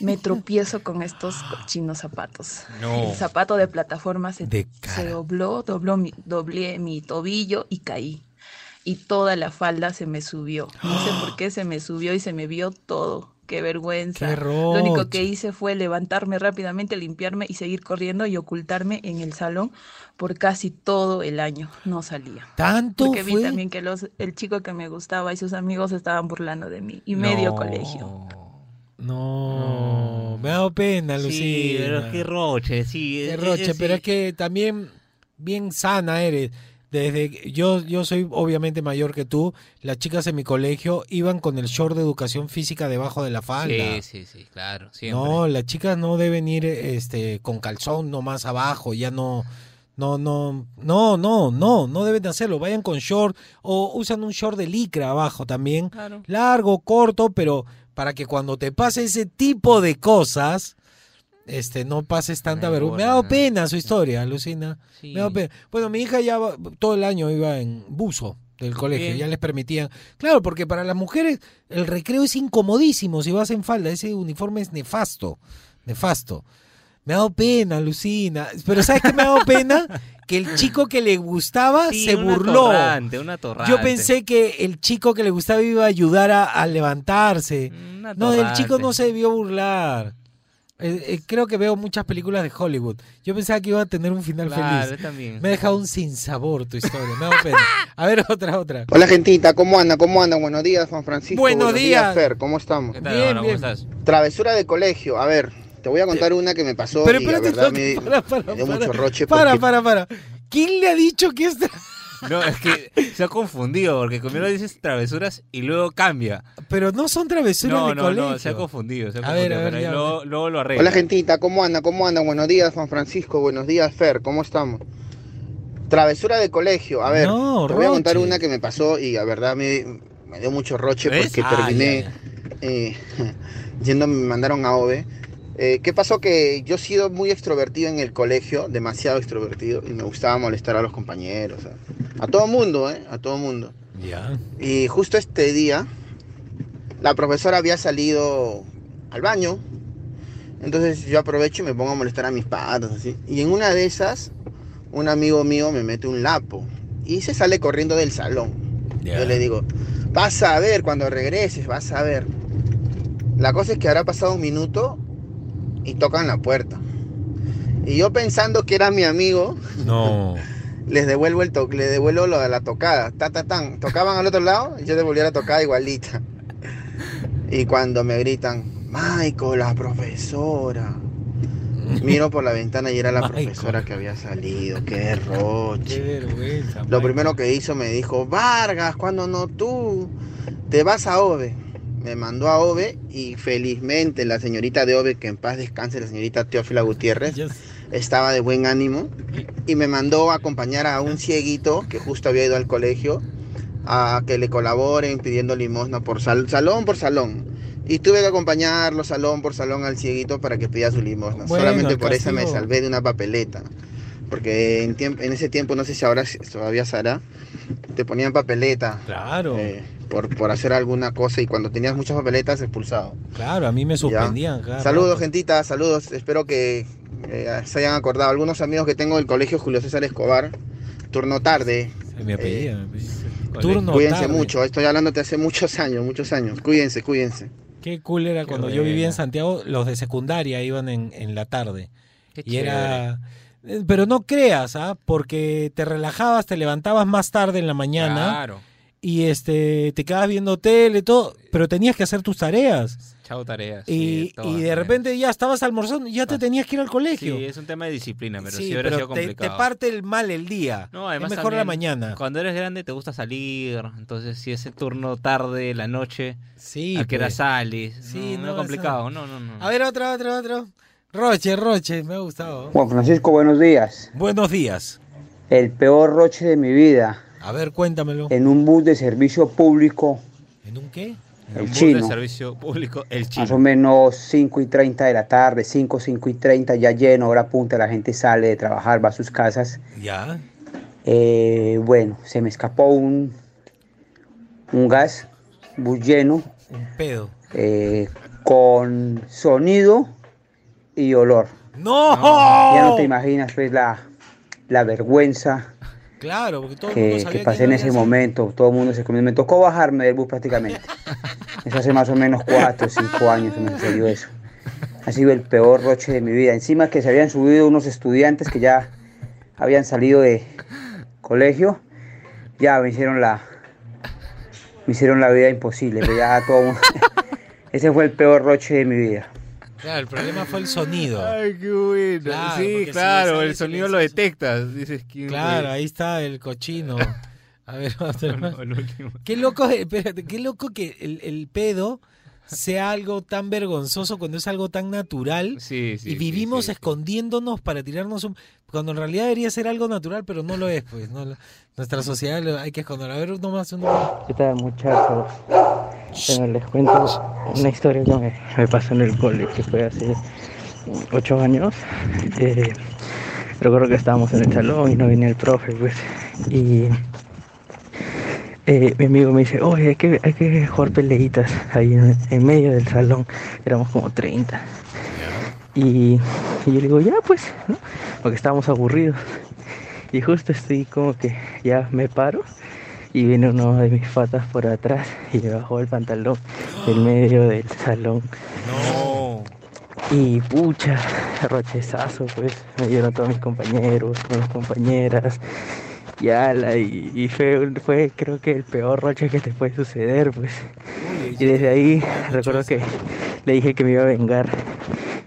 me [laughs] tropiezo con estos cochinos zapatos. No. El zapato de plataforma se, De se dobló, dobló mi, doblé mi tobillo y caí. Y toda la falda se me subió. No sé [gasps] por qué se me subió y se me vio todo. Qué vergüenza. Qué Lo único que hice fue levantarme rápidamente, limpiarme y seguir corriendo y ocultarme en el salón por casi todo el año. No salía. ¿Tanto Porque vi fue? también que los, el chico que me gustaba y sus amigos estaban burlando de mí. Y medio No. colegio. No, me ha dado pena, Lucía. Sí, pero qué roche, sí. Qué eh, roche, eh, pero sí. es que también bien sana eres. Desde que- yo, yo soy obviamente mayor que tú, las chicas en mi colegio iban con el short de educación física debajo de la falda. Sí, sí, sí, claro, siempre. no, las chicas no deben ir este con calzón nomás abajo, ya no no no no no no no deben de hacerlo, vayan con short o usan un short de licra abajo también, Claro. largo, corto, pero para que cuando te pase ese tipo de cosas este no pases tanta vergüenza. Me ha dado pena su historia, Lucina. Sí. Me ha dado pena. Bueno, mi hija ya todo el año iba en buzo del colegio, Bien. ya les permitían. Claro, porque para las mujeres el recreo es incomodísimo si vas en falda, ese uniforme es nefasto, nefasto. Me ha dado pena, Lucina. Pero ¿sabes qué me ha dado pena? [laughs] Que el chico que le gustaba Sí, se una burló. torrante, una torrante. Yo pensé que el chico que le gustaba iba a ayudar a, a levantarse. Una No, el chico no se debió burlar. Eh, eh, creo que veo muchas películas de Hollywood. Yo pensaba que iba a tener un final Claro, feliz. también. Me ha dejado un sinsabor tu historia. Me pena. [laughs] A ver, otra, otra. Hola gentita, ¿cómo anda? ¿Cómo anda? Buenos días, Juan Francisco. Buenos días. Fer, ¿cómo estamos? ¿Qué tal, Bien, hermano? bien. ¿Cómo estás? Travesura de colegio, a ver, te voy a contar una que me pasó Pero y la verdad me, para, para, me dio para. mucho roche Para, porque para, para. ¿Quién le ha dicho que esta... No, es que se ha confundido, porque primero dices travesuras y luego cambia. Pero no son travesuras No, de no, colegio. no, se ha confundido. Se ha A ver, confundido, a ver, pero ahí ya, luego, luego lo arregla. Hola gentita, ¿cómo anda? ¿Cómo anda? Buenos días, Juan Francisco. Buenos días, Fer. ¿Cómo estamos? Travesura de colegio. A ver, No, te voy a contar una que me pasó y la verdad me, me dio mucho roche ¿Ves? porque Ah, terminé ya, eh, [laughs] yendo, me mandaron a OVE. Eh, ¿Qué pasó? Que yo he sido muy extrovertido en el colegio, demasiado extrovertido, y me gustaba molestar a los compañeros, a, a todo mundo, ¿eh? A todo mundo. Ya. Y justo este día, la profesora había salido al baño. Entonces yo aprovecho y me pongo a molestar a mis patas, así. Y en una de esas, un amigo mío me mete un lapo. Y se sale corriendo del salón. Ya. Yo le digo, vas a ver cuando regreses, vas a ver. La cosa es que habrá pasado un minuto y tocan la puerta. Y yo pensando que era mi amigo, No. [laughs] les devuelvo el to- le devuelvo lo de la tocada. Ta, ta, tan. Tocaban al otro lado, y yo devolví la tocada igualita. Y cuando me gritan, Michael, la profesora. [laughs] Miro por la ventana y era la Michael. profesora que había salido. Qué Qué roche. vergüenza. Lo Michael. primero que hizo me dijo, Vargas, cuando no tú, te vas a OVE. Me mandó a Ove y felizmente la señorita de Ove, que en paz descanse, la señorita Teófila Gutiérrez, estaba de buen ánimo y me mandó a acompañar a un cieguito que justo había ido al colegio a que le colaboren pidiendo limosna por sal- salón por salón. Y tuve que acompañarlo salón por salón al cieguito para que pida su limosna. Bueno, Solamente por eso me salvé de una papeleta. Porque en, tiemp- en ese tiempo, no sé si ahora todavía será, te ponían papeleta. Claro. eh, por, por hacer alguna cosa y cuando tenías muchas papeletas expulsado. Claro, a mí me suspendían. Saludos, gentita, saludos. Espero que eh, se hayan acordado. Algunos amigos que tengo del colegio Julio César Escobar, turno tarde. Me apellida, Eh, me apellida. Turno Cuídense tarde. mucho, estoy hablando de hace muchos años, muchos años. Cuídense, cuídense. Qué cool era cuando yo vivía en Santiago, los de secundaria iban en, en la tarde. Qué y era... eh, Pero no creas, ¿ah? Porque te relajabas, te levantabas más tarde en la mañana Claro. y este te quedabas viendo tele y todo, pero tenías que hacer tus tareas. Chao tareas. Y, sí, todas y de tareas. repente ya estabas almorzando ya te tenías que ir al colegio. Sí, es un tema de disciplina, pero sí, Sí, hubiera pero sido te, complicado. te parte el mal el día. No, además es mejor la mañana. Cuando eres grande te gusta salir, entonces si ese turno tarde, la noche, Sí, a qué hora pues. sales, Sí, no, no, no, complicado, no, no, no. A ver, otro, otro, otro. Roche, Roche, me ha gustado. Juan Francisco, buenos días. Buenos días. El peor roche de mi vida. A ver, cuéntamelo. En un bus de servicio público, ¿En un qué? el Un bus chino. de servicio público, el Más chino. o menos 5 y 30 de la tarde, 5, 5 y 30, ya lleno, hora punta, la gente sale de trabajar, va a sus casas. Ya. Eh, bueno, se me escapó un, un gas, bus lleno, Un pedo. eh, con sonido y olor. ¡No! Ya no te imaginas pues la, la vergüenza Claro, porque todo el mundo que, sabía que pasé en ese momento, todo el mundo se comió, me tocó bajarme del bus prácticamente. [laughs] Eso hace más o menos cuatro o cinco años que me sucedió eso. Ha sido el peor roche de mi vida. Encima que se habían subido unos estudiantes que ya habían salido de colegio, ya me hicieron la, me hicieron la vida imposible, pero ya todo mundo- [laughs] Ese fue el peor roche de mi vida. Claro, el problema fue el sonido. Ay, qué bueno. Claro, sí, si claro, sale el sonido lo detectas. Dices, ¿quién Claro, ahí está el cochino. [laughs] A ver, otro más. el último. Qué loco, [laughs] espérate, qué loco que el, el pedo sea algo tan vergonzoso cuando es algo tan natural Sí, sí, y vivimos sí, sí. escondiéndonos para tirarnos un... Cuando en realidad debería ser algo natural, pero no lo es, pues. No, nuestra sociedad lo- hay que esconderlo. A ver, uno más, uno más. ¿Qué tal muchachos? Bueno, les cuento una historia que me, me pasó en el cole, que fue hace ocho años. Eh, recuerdo que estábamos en el salón y no venía el profe, pues. Y eh, mi amigo me dice, oye, hay que, hay que jugar peleitas ahí en, en medio del salón. Éramos como 30. Y, y yo le digo, ya pues, ¿no? Porque estábamos aburridos. Y justo estoy como que ya me paro y viene uno de mis patas por atrás y me bajó el pantalón en medio del salón. No. Y pucha, rochezazo, pues me dieron todos mis compañeros, todas mis compañeras. Y ala, y, y fue, fue creo que el peor roche que te puede suceder, pues. Y desde ahí recuerdo que le dije que me iba a vengar.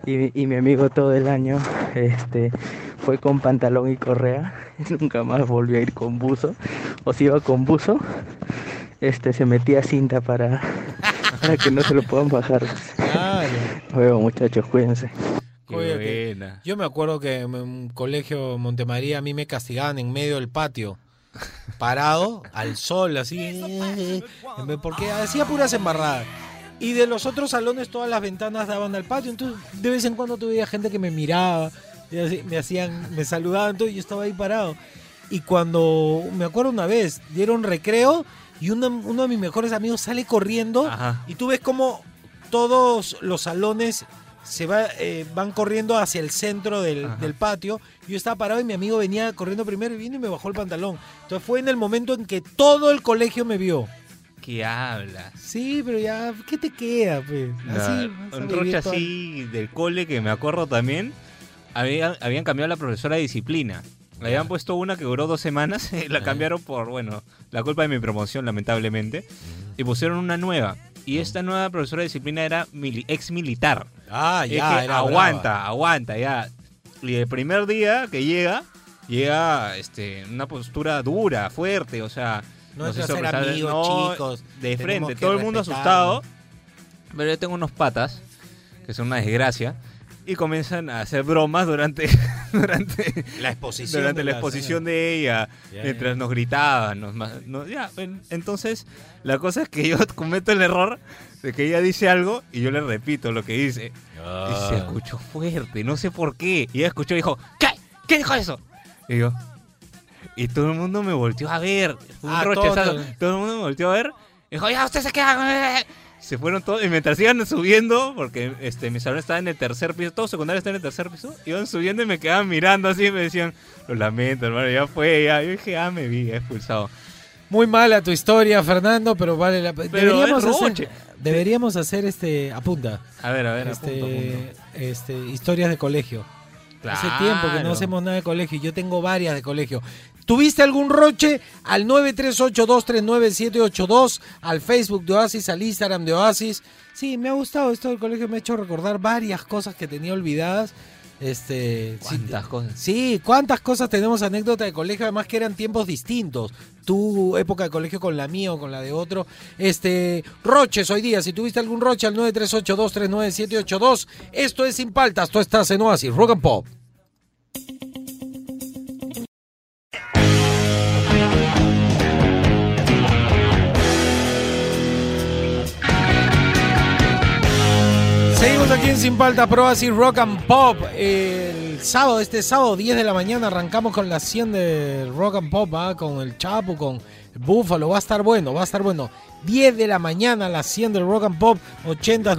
Y, y mi amigo todo el año este, fue con pantalón y correa. [laughs] Nunca más volvió a ir con buzo. O si iba con buzo, este, se metía cinta para, para que no se lo puedan bajar. [laughs] Claro. Luego muchachos, cuídense. Buena. Yo me acuerdo que en un colegio Montemaría a mí me castigaban en medio del patio, parado al sol, así, porque hacía puras embarradas. Y de los otros salones todas las ventanas daban al patio, entonces de vez en cuando tuve gente que me miraba, y así, me hacían, me saludaban, y yo estaba ahí parado. Y cuando, me acuerdo una vez, dieron recreo y uno, uno de mis mejores amigos sale corriendo Ajá. y tú ves como todos los salones se va, eh, van corriendo hacia el centro del, del patio. Yo estaba parado y mi amigo venía corriendo primero y vino y me bajó el pantalón. Entonces fue en el momento en que todo el colegio me vio. ¿Qué hablas? Sí, pero ya, ¿qué te queda? Pues? Así, un roche así del cole que me acuerdo también. Habían, habían cambiado la profesora de disciplina. Le habían puesto una que duró dos semanas. y [laughs] la cambiaron por, bueno, la culpa de mi promoción, lamentablemente. Y pusieron una nueva. Y esta nueva profesora de disciplina era mili- ex militar. Ah, ya, dije, era aguanta, brava. aguanta, ya. Y el primer día que llega, llega este, una postura dura, fuerte, o sea. No nos es hizo prestar- amigos, no, chicos, De frente, que todo el mundo asustado. Pero yo tengo unos patas, que son una desgracia, y comienzan a hacer bromas durante, [laughs] durante La exposición. durante de la la exposición de ella, Ya, mientras ya. nos gritaban. Nos, ma- no- ya, en- entonces, la cosa es que [laughs] yo cometo el error de que ella dice algo y yo le repito lo que dice. Y Ah. se escuchó fuerte, no sé por qué. Y ella escuchó y dijo, ¿qué? ¿Qué dijo eso? Y yo... Y todo el mundo me volteó a ver. Fue un Ah, rochezazo. todo- Todo el mundo me volteó a ver. Y dijo, ya, usted se queda. Se fueron todos. Y mientras iban subiendo, porque este, mi salón estaba en el tercer piso, todo secundario está en el tercer piso, iban subiendo y me quedaban mirando así y me decían, lo lamento, hermano, ya fue, ya. Yo dije, ah, me vi, expulsado. Muy mala tu historia, Fernando, pero vale la pena. Deberíamos, hacer, deberíamos hacer este. Apunta. A ver, a ver, este, apunto, apunto. este, historias de colegio. Hace Claro. tiempo que no hacemos nada de colegio. Yo tengo varias de colegio. ¿Tuviste algún roche? Al 938239782, al Facebook de Oasis, al Instagram de Oasis. Sí, me ha gustado esto del colegio. Me ha hecho recordar varias cosas que tenía olvidadas. Este, ¿Cuántas sí, cosas? Sí, cuántas cosas tenemos anécdota de colegio, además que eran tiempos distintos. Tu época de colegio con la mía o con la de otro. Este, roches hoy día, si tuviste algún roche al 938239782, esto es Sin Paltas, tú estás en Oasis, Rock and Pop. Sin Paltas Pro Oasis Rock and Pop. El sábado, este sábado, 10 de la mañana, arrancamos con la 100 de Rock and Pop, ¿ah? con el Chapo, con el Búfalo. Va a estar bueno, va a estar bueno. 10 de la mañana, la 100 del Rock and Pop, 80s,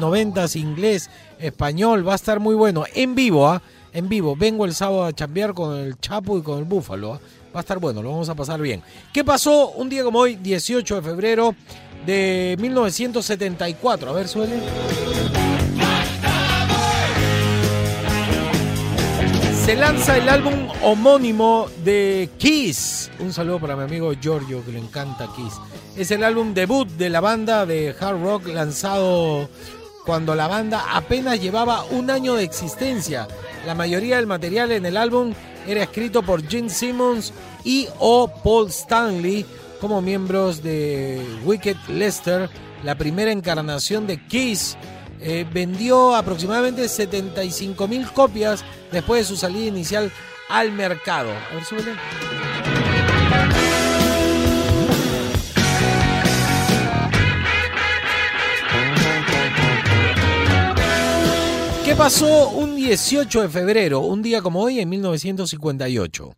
90s, inglés, español. Va a estar muy bueno. En vivo, ¿ah? En vivo. Vengo el sábado a chambear con el Chapo y con el Búfalo. ¿ah? Va a estar bueno, lo vamos a pasar bien. ¿Qué pasó un día como hoy, 18 de febrero de 1974? A ver, suele. Se lanza el álbum homónimo de Kiss. Un saludo para mi amigo Giorgio que le encanta Kiss. Es el álbum debut de la banda de hard rock lanzado cuando la banda apenas llevaba un año de existencia. La mayoría del material en el álbum era escrito por Gene Simmons y o Paul Stanley como miembros de Wicked Lester, la primera encarnación de Kiss. Eh, vendió aproximadamente 75 mil copias después de su salida inicial al mercado. A ver, súbele. ¿Qué pasó un 18 de febrero, un día como hoy en 1958?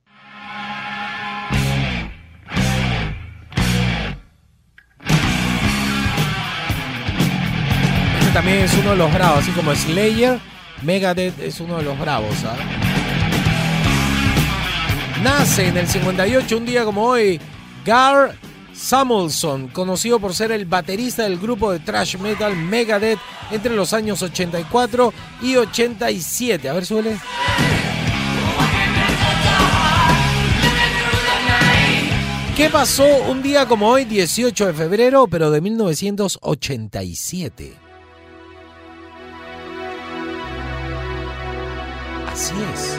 Es uno de los bravos, así como Slayer, Megadeth es uno de los bravos. ¿ah? Nace en el 58, un día como hoy, Gar Samuelson, conocido por ser el baterista del grupo de thrash metal Megadeth entre los años 84 y 87. A ver, suele. ¿Qué pasó un día como hoy, 18 de febrero, pero de 1987? Así es.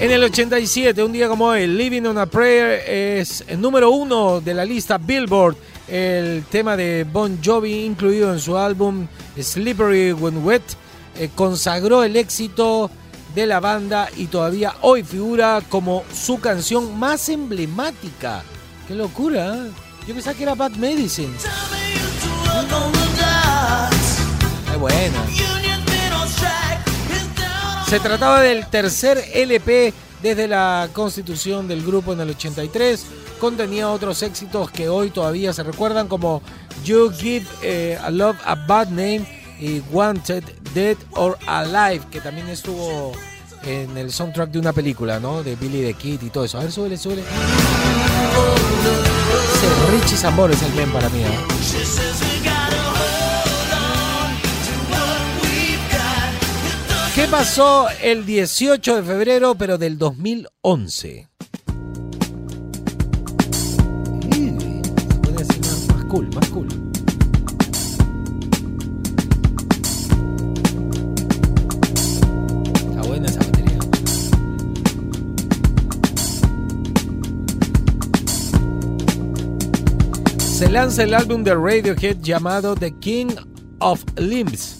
En el 87, un día como hoy, Living on a Prayer es el número uno de la lista Billboard. El tema de Bon Jovi, incluido en su álbum Slippery When Wet, eh, consagró el éxito de la banda y todavía hoy figura como su canción más emblemática. ¡Qué locura! ¿eh? Yo pensaba que era Bad Medicine. ¡Qué buena! Se trataba del tercer LP desde la constitución del grupo en el 83. Contenía otros éxitos que hoy todavía se recuerdan como You Give eh, a Love a Bad Name y Wanted, Dead or Alive, que también estuvo en el soundtrack de una película, ¿no? De Billy the Kid y todo eso. A ver, súbele, súbele. Richie Sambor es el men para mí, ¿eh? ¿Qué pasó el 18 de febrero, pero del 2011? Mm, se más cool, más cool. Se lanza el álbum de Radiohead llamado The King of Limbs.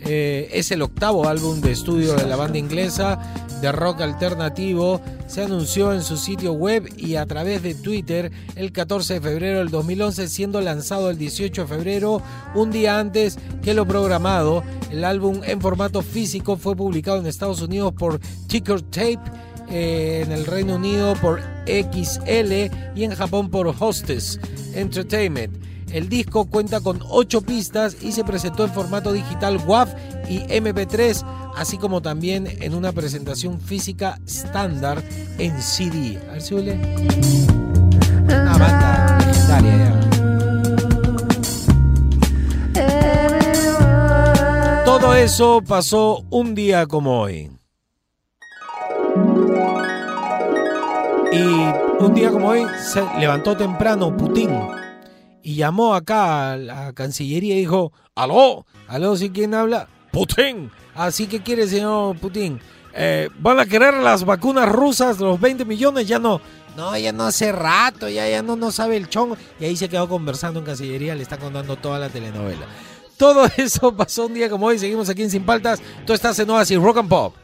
Eh, es el octavo álbum de estudio de la banda inglesa de rock alternativo. Se anunció en su sitio web y a través de Twitter el 14 de febrero del 2011, siendo lanzado el 18 de febrero, un día antes que lo programado. El álbum en formato físico fue publicado en Estados Unidos por Ticker Tape. Eh, en el Reino Unido por XL y en Japón por Hostess Entertainment. El disco cuenta con 8 pistas y se presentó en formato digital WAV y MP3, así como también en una presentación física estándar en CD. A ver si. Una banda legendaria ya. Todo eso pasó un día como hoy. Y un día como hoy se levantó temprano Putin y llamó acá a la Cancillería y dijo, aló, aló, ¿sí quién habla? Putin. Así que quiere, señor Putin. Eh, ¿Van a querer las vacunas rusas, los 20 millones? Ya no. No, ya no hace rato, ya, ya no, no sabe el chongo. Y ahí se quedó conversando en Cancillería, le está contando toda la telenovela. Todo [laughs] eso pasó un día como hoy. Seguimos aquí en Sin Paltas. Tú estás en Oasis Rock and Pop.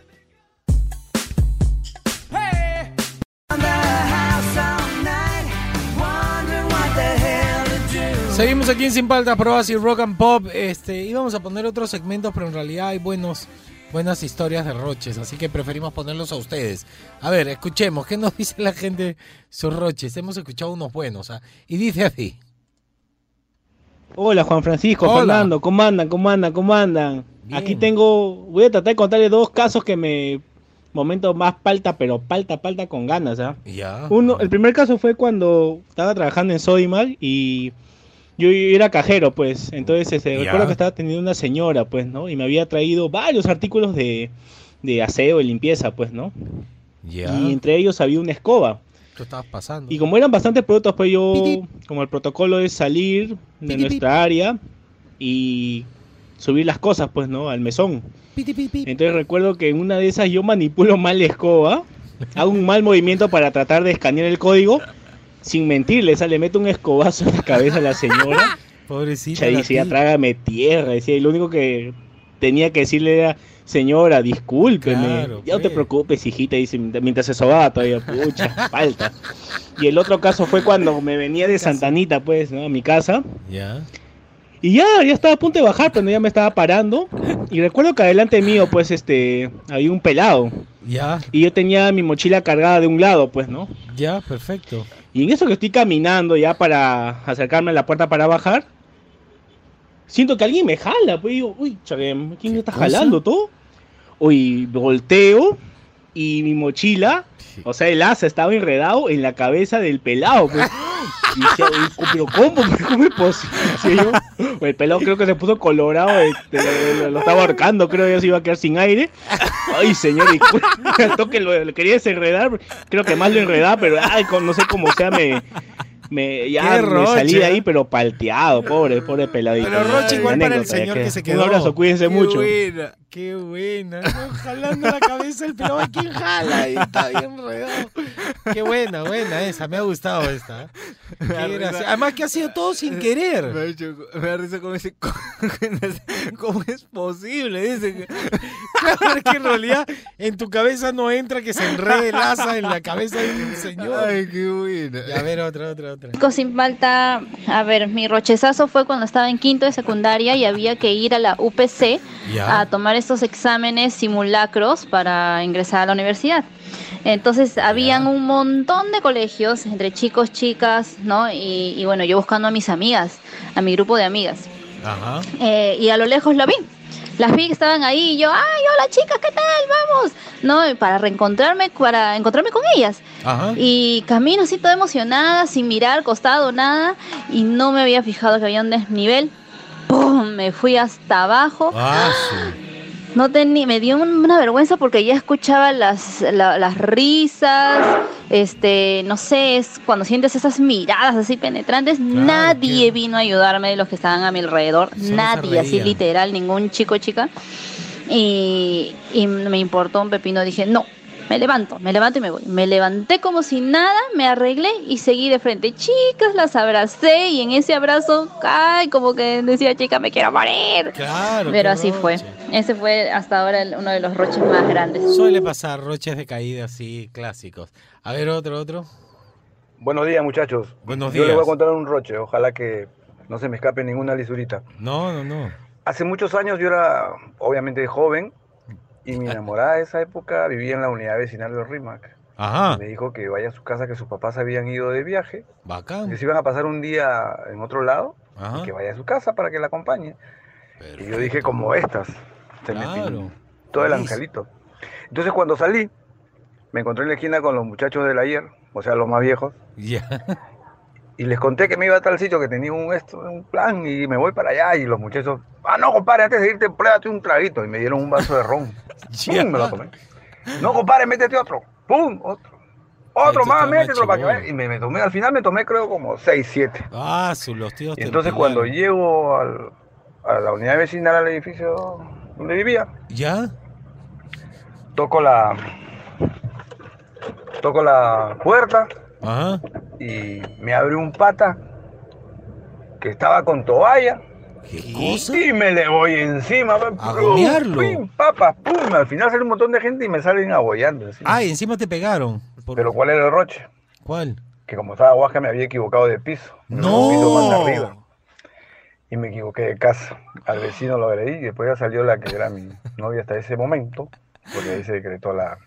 Seguimos aquí en Sin Paltas, Pro Oasis Rock and Pop. Este, íbamos a poner otros segmentos, pero en realidad hay buenos, buenas historias de roches, así que preferimos ponerlos a ustedes. A ver, escuchemos, ¿qué nos dice la gente sus roches? Hemos escuchado unos buenos, ¿ah? y dice así. Hola Juan Francisco, Hola. Fernando, ¿cómo andan? ¿Cómo andan? ¿Cómo andan? Aquí tengo, voy a tratar de contarles dos casos que me momento más palta, pero palta, palta con ganas, ¿ah? Ya. Uno, el primer caso fue cuando estaba trabajando en Sodimac y yo era cajero, pues. Entonces, este, recuerdo que estaba teniendo una señora, pues, ¿no? Y me había traído varios artículos de, de aseo y limpieza, pues, ¿no? Ya. Y entre ellos había una escoba. Tú estabas pasando. Y como eran bastantes productos, pues yo, como el protocolo es salir de nuestra área y subir las cosas, pues, ¿no? Al mesón. Entonces recuerdo que en una de esas yo manipulo mal la escoba, hago un mal movimiento para tratar de escanear el código, sin mentirle, o sea, le meto un escobazo en la cabeza a la señora. [laughs] Pobrecita. Y decía, trágame tierra, decía, y lo único que tenía que decirle era, señora, discúlpeme, Claro, ya no te preocupes, hijita, dice, mientras se sobaba todavía, pucha, [laughs] falta. Y el otro caso fue cuando me venía de Santanita, pues, ¿no? A mi casa. Ya. Y ya, ya estaba a punto de bajar, pero ya me estaba parando. Y recuerdo que adelante mío, pues, este, había un pelado. Ya. Y yo tenía mi mochila cargada de un lado, pues, ¿no? Ya, perfecto. Y en eso que estoy caminando ya para acercarme a la puerta para bajar, siento que alguien me jala. Pues digo, uy, chaguem, ¿quién me está jalando todo? Uy, volteo y mi mochila, o sea, el asa estaba enredado en la cabeza del pelado. Pues. [laughs] Y decía, "Uy, pero ¿cómo? [laughs] ¿Cómo es posible? Yo. El pelado creo que se puso colorado, este, lo, lo estaba ahorcando, creo que ya se iba a quedar sin aire. Ay, señor, y [laughs] toque lo, lo quería desenredar, creo que más lo enredaba, pero ay, no sé cómo sea, me, me, ya me salí de ¿eh? ahí, pero palteado, pobre, pobre peladito. Pero Roche igual para el señor que se quedó. Un abrazo, cuídense Qué mucho. buena, qué buena. ¿no? Jalando la cabeza el pelado. ¿Quién jala? Ahí está bien enredado. Qué buena, buena esa. Me ha gustado esta. ¿eh? Qué gracia. Además que ha sido todo sin querer. Me, ha hecho- me da risa como dice, ¿cómo es posible? Dice, Claro, que en realidad en tu cabeza no entra que se enrede el asa en la cabeza de un señor. Ay, qué buena. Y a ver, otra, otra, otra. Chicos, sin falta, a ver, mi rochezazo fue cuando estaba en quinto de secundaria y había que ir a la UPC Ya. a tomar estos exámenes simulacros para ingresar a la universidad. Entonces, habían un montón de colegios, entre chicos, chicas, ¿no? Y, y bueno, yo buscando a mis amigas, a mi grupo de amigas. Ajá. Eh, y a lo lejos lo vi. Las vi que estaban ahí y yo, ay, hola chicas, ¿qué tal? Vamos. ¿No? Para reencontrarme, para encontrarme con ellas. Ajá. Y camino así toda emocionada, sin mirar costado, nada. Y no me había fijado que había un desnivel. ¡Pum! Me fui hasta abajo. Ah, No tenía, me dio un- una vergüenza porque ya escuchaba las, la- las risas, este, no sé, es cuando sientes esas miradas así penetrantes, nadie vino a ayudarme de los que estaban a mi alrededor, Solo nadie, así literal, ningún chico chica. Y, y me importó un pepino, dije, no, me levanto, me levanto y me voy. Me levanté como si nada, me arreglé y seguí de frente. Chicas, las abracé y en ese abrazo, ay, como que decía, chica, me quiero morir. Claro. Pero así fue. Ese fue hasta ahora el- uno de los roches más grandes. Suele pasar roches de caída así, clásicos. A ver, otro, otro. Buenos días, muchachos. Buenos Yo les voy días. a contar un roche, ojalá que no se me escape ninguna lisurita. No, no, no. Hace muchos años yo era, obviamente, joven y mi enamorada de esa época vivía en la unidad vecinal de Rimac. Ajá. Me dijo que vaya a su casa, que sus papás habían ido de viaje, Bacán. que se iban a pasar un día en otro lado Ajá. y que vaya a su casa para que la acompañe. Y yo dije, como estas, se Claro. pintó el angelito. Entonces cuando salí, me encontré en la esquina con los muchachos del ayer, o sea, los más viejos, Ya. [laughs] y les conté que me iba a tal sitio, que tenía un, esto, un plan y me voy para allá. Y los muchachos, ah, no, compadre, antes de irte, pruébate un traguito. Y me dieron un vaso de ron. [laughs] ¡Pum! Me lo tomé. No, compadre, métete otro. ¡Pum! Otro. Otro más, métetelo para que. Y me, me tomé, al final me tomé creo como 6, 7. Ah, su, los tíos Y entonces cuando llego al- a la unidad vecinal al edificio donde vivía, ¿Ya? toco la toco la puerta Ajá. y me abre un pata que estaba con toalla ¿Qué cosa? y me le voy encima pum, ¿A golearlo? pim, papas, pum, al final sale un montón de gente y me salen abollando encima. Ah, y encima te pegaron. Por- pero ¿cuál era el roche? ¿Cuál? que como estaba Huasca me había equivocado de piso arriba y me equivoqué de casa al vecino lo agredí y después ya salió la que era mi novia hasta ese momento porque ahí se decretó la,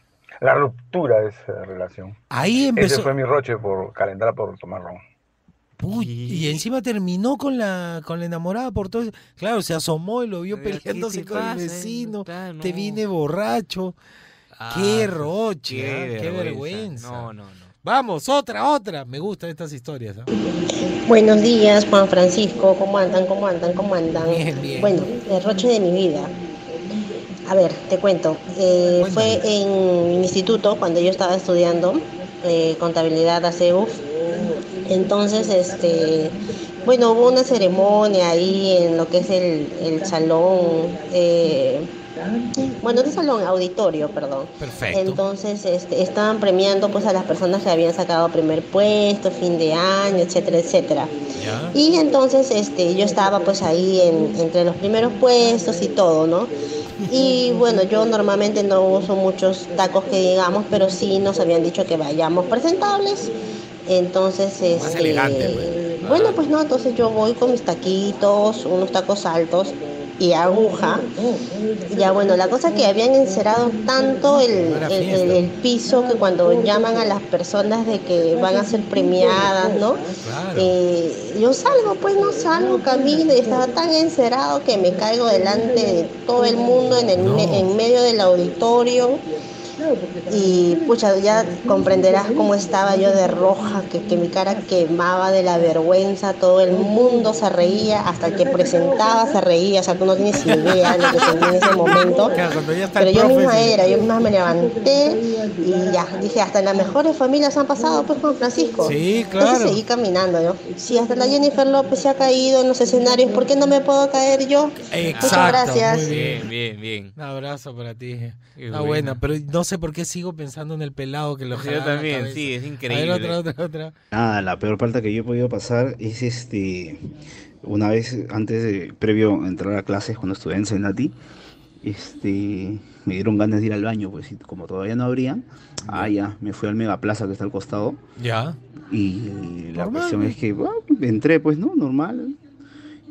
la ruptura de esa relación Ahí empezó. ese fue mi roche por calentar por tomar ron Uy, y encima terminó con la con la enamorada por todo. eso. Claro, se asomó y lo vio Pero, ¿qué peleándose con el vecino. Claro, Te vine borracho. Ah, qué roche, qué ¿ah? qué vergüenza. vergüenza. No, no, no. Vamos, otra, otra. Me gustan estas historias. Buenos días, Juan Francisco. ¿Cómo andan? ¿Cómo andan? ¿Cómo andan? Bien, bien. Bueno, el roche de mi vida. A ver, te cuento. Eh, fue en mi instituto cuando yo estaba estudiando eh, contabilidad ACEUF. Entonces, este, bueno, hubo una ceremonia ahí en lo que es el, el salón. eh, bueno, no salón, auditorio, perdón. Perfecto. Entonces este, estaban premiando pues a las personas que habían sacado primer puesto, fin de año, etcétera, etcétera. Y entonces este, yo estaba pues ahí en- entre los primeros puestos y todo, ¿no? Y bueno, yo normalmente no uso muchos tacos que digamos, pero sí nos habían dicho que vayamos presentables. Entonces, este, elegante, bueno, pues no, entonces yo voy con mis taquitos, unos tacos altos y aguja. Ya bueno, la cosa que habían encerado tanto el, el- el- el piso que cuando llaman a las personas de que van a ser premiadas, ¿no? Eh, yo salgo, pues no salgo, camino y estaba tan encerado que me caigo delante de todo el mundo en, el, en medio del auditorio. Y pucha, ya comprenderás cómo estaba yo de roja, que, que mi cara quemaba de la vergüenza, todo el mundo se reía, hasta el que presentaba se reía, o sea, tú no tienes idea de lo que sentí en ese momento. Claro, Pero yo profe, misma era, yo misma me levanté y ya, dije, hasta en las mejores familias han pasado, pues Juan Francisco. Sí, Entonces claro. seguí caminando yo. Si hasta la Jennifer López se ha caído en los escenarios, ¿por qué no me puedo caer yo? Muchas Exacto. gracias. Muy bien. Bien, bien. Un abrazo para ti. Qué Está buena. buena, pero no sé por qué sigo pensando en el pelado que lo Yo la también, sí, es A ver, increíble. otra, otra, otra. Nada, la peor falta que yo he podido pasar es este una vez antes de previo a entrar a clases cuando estuve en Senati, este me dieron ganas de ir al baño, pues y como todavía no abrían, ah ya, me fui al Mega Plaza que está al costado Ya. y la Normal, cuestión es que bueno, entré pues no, normal.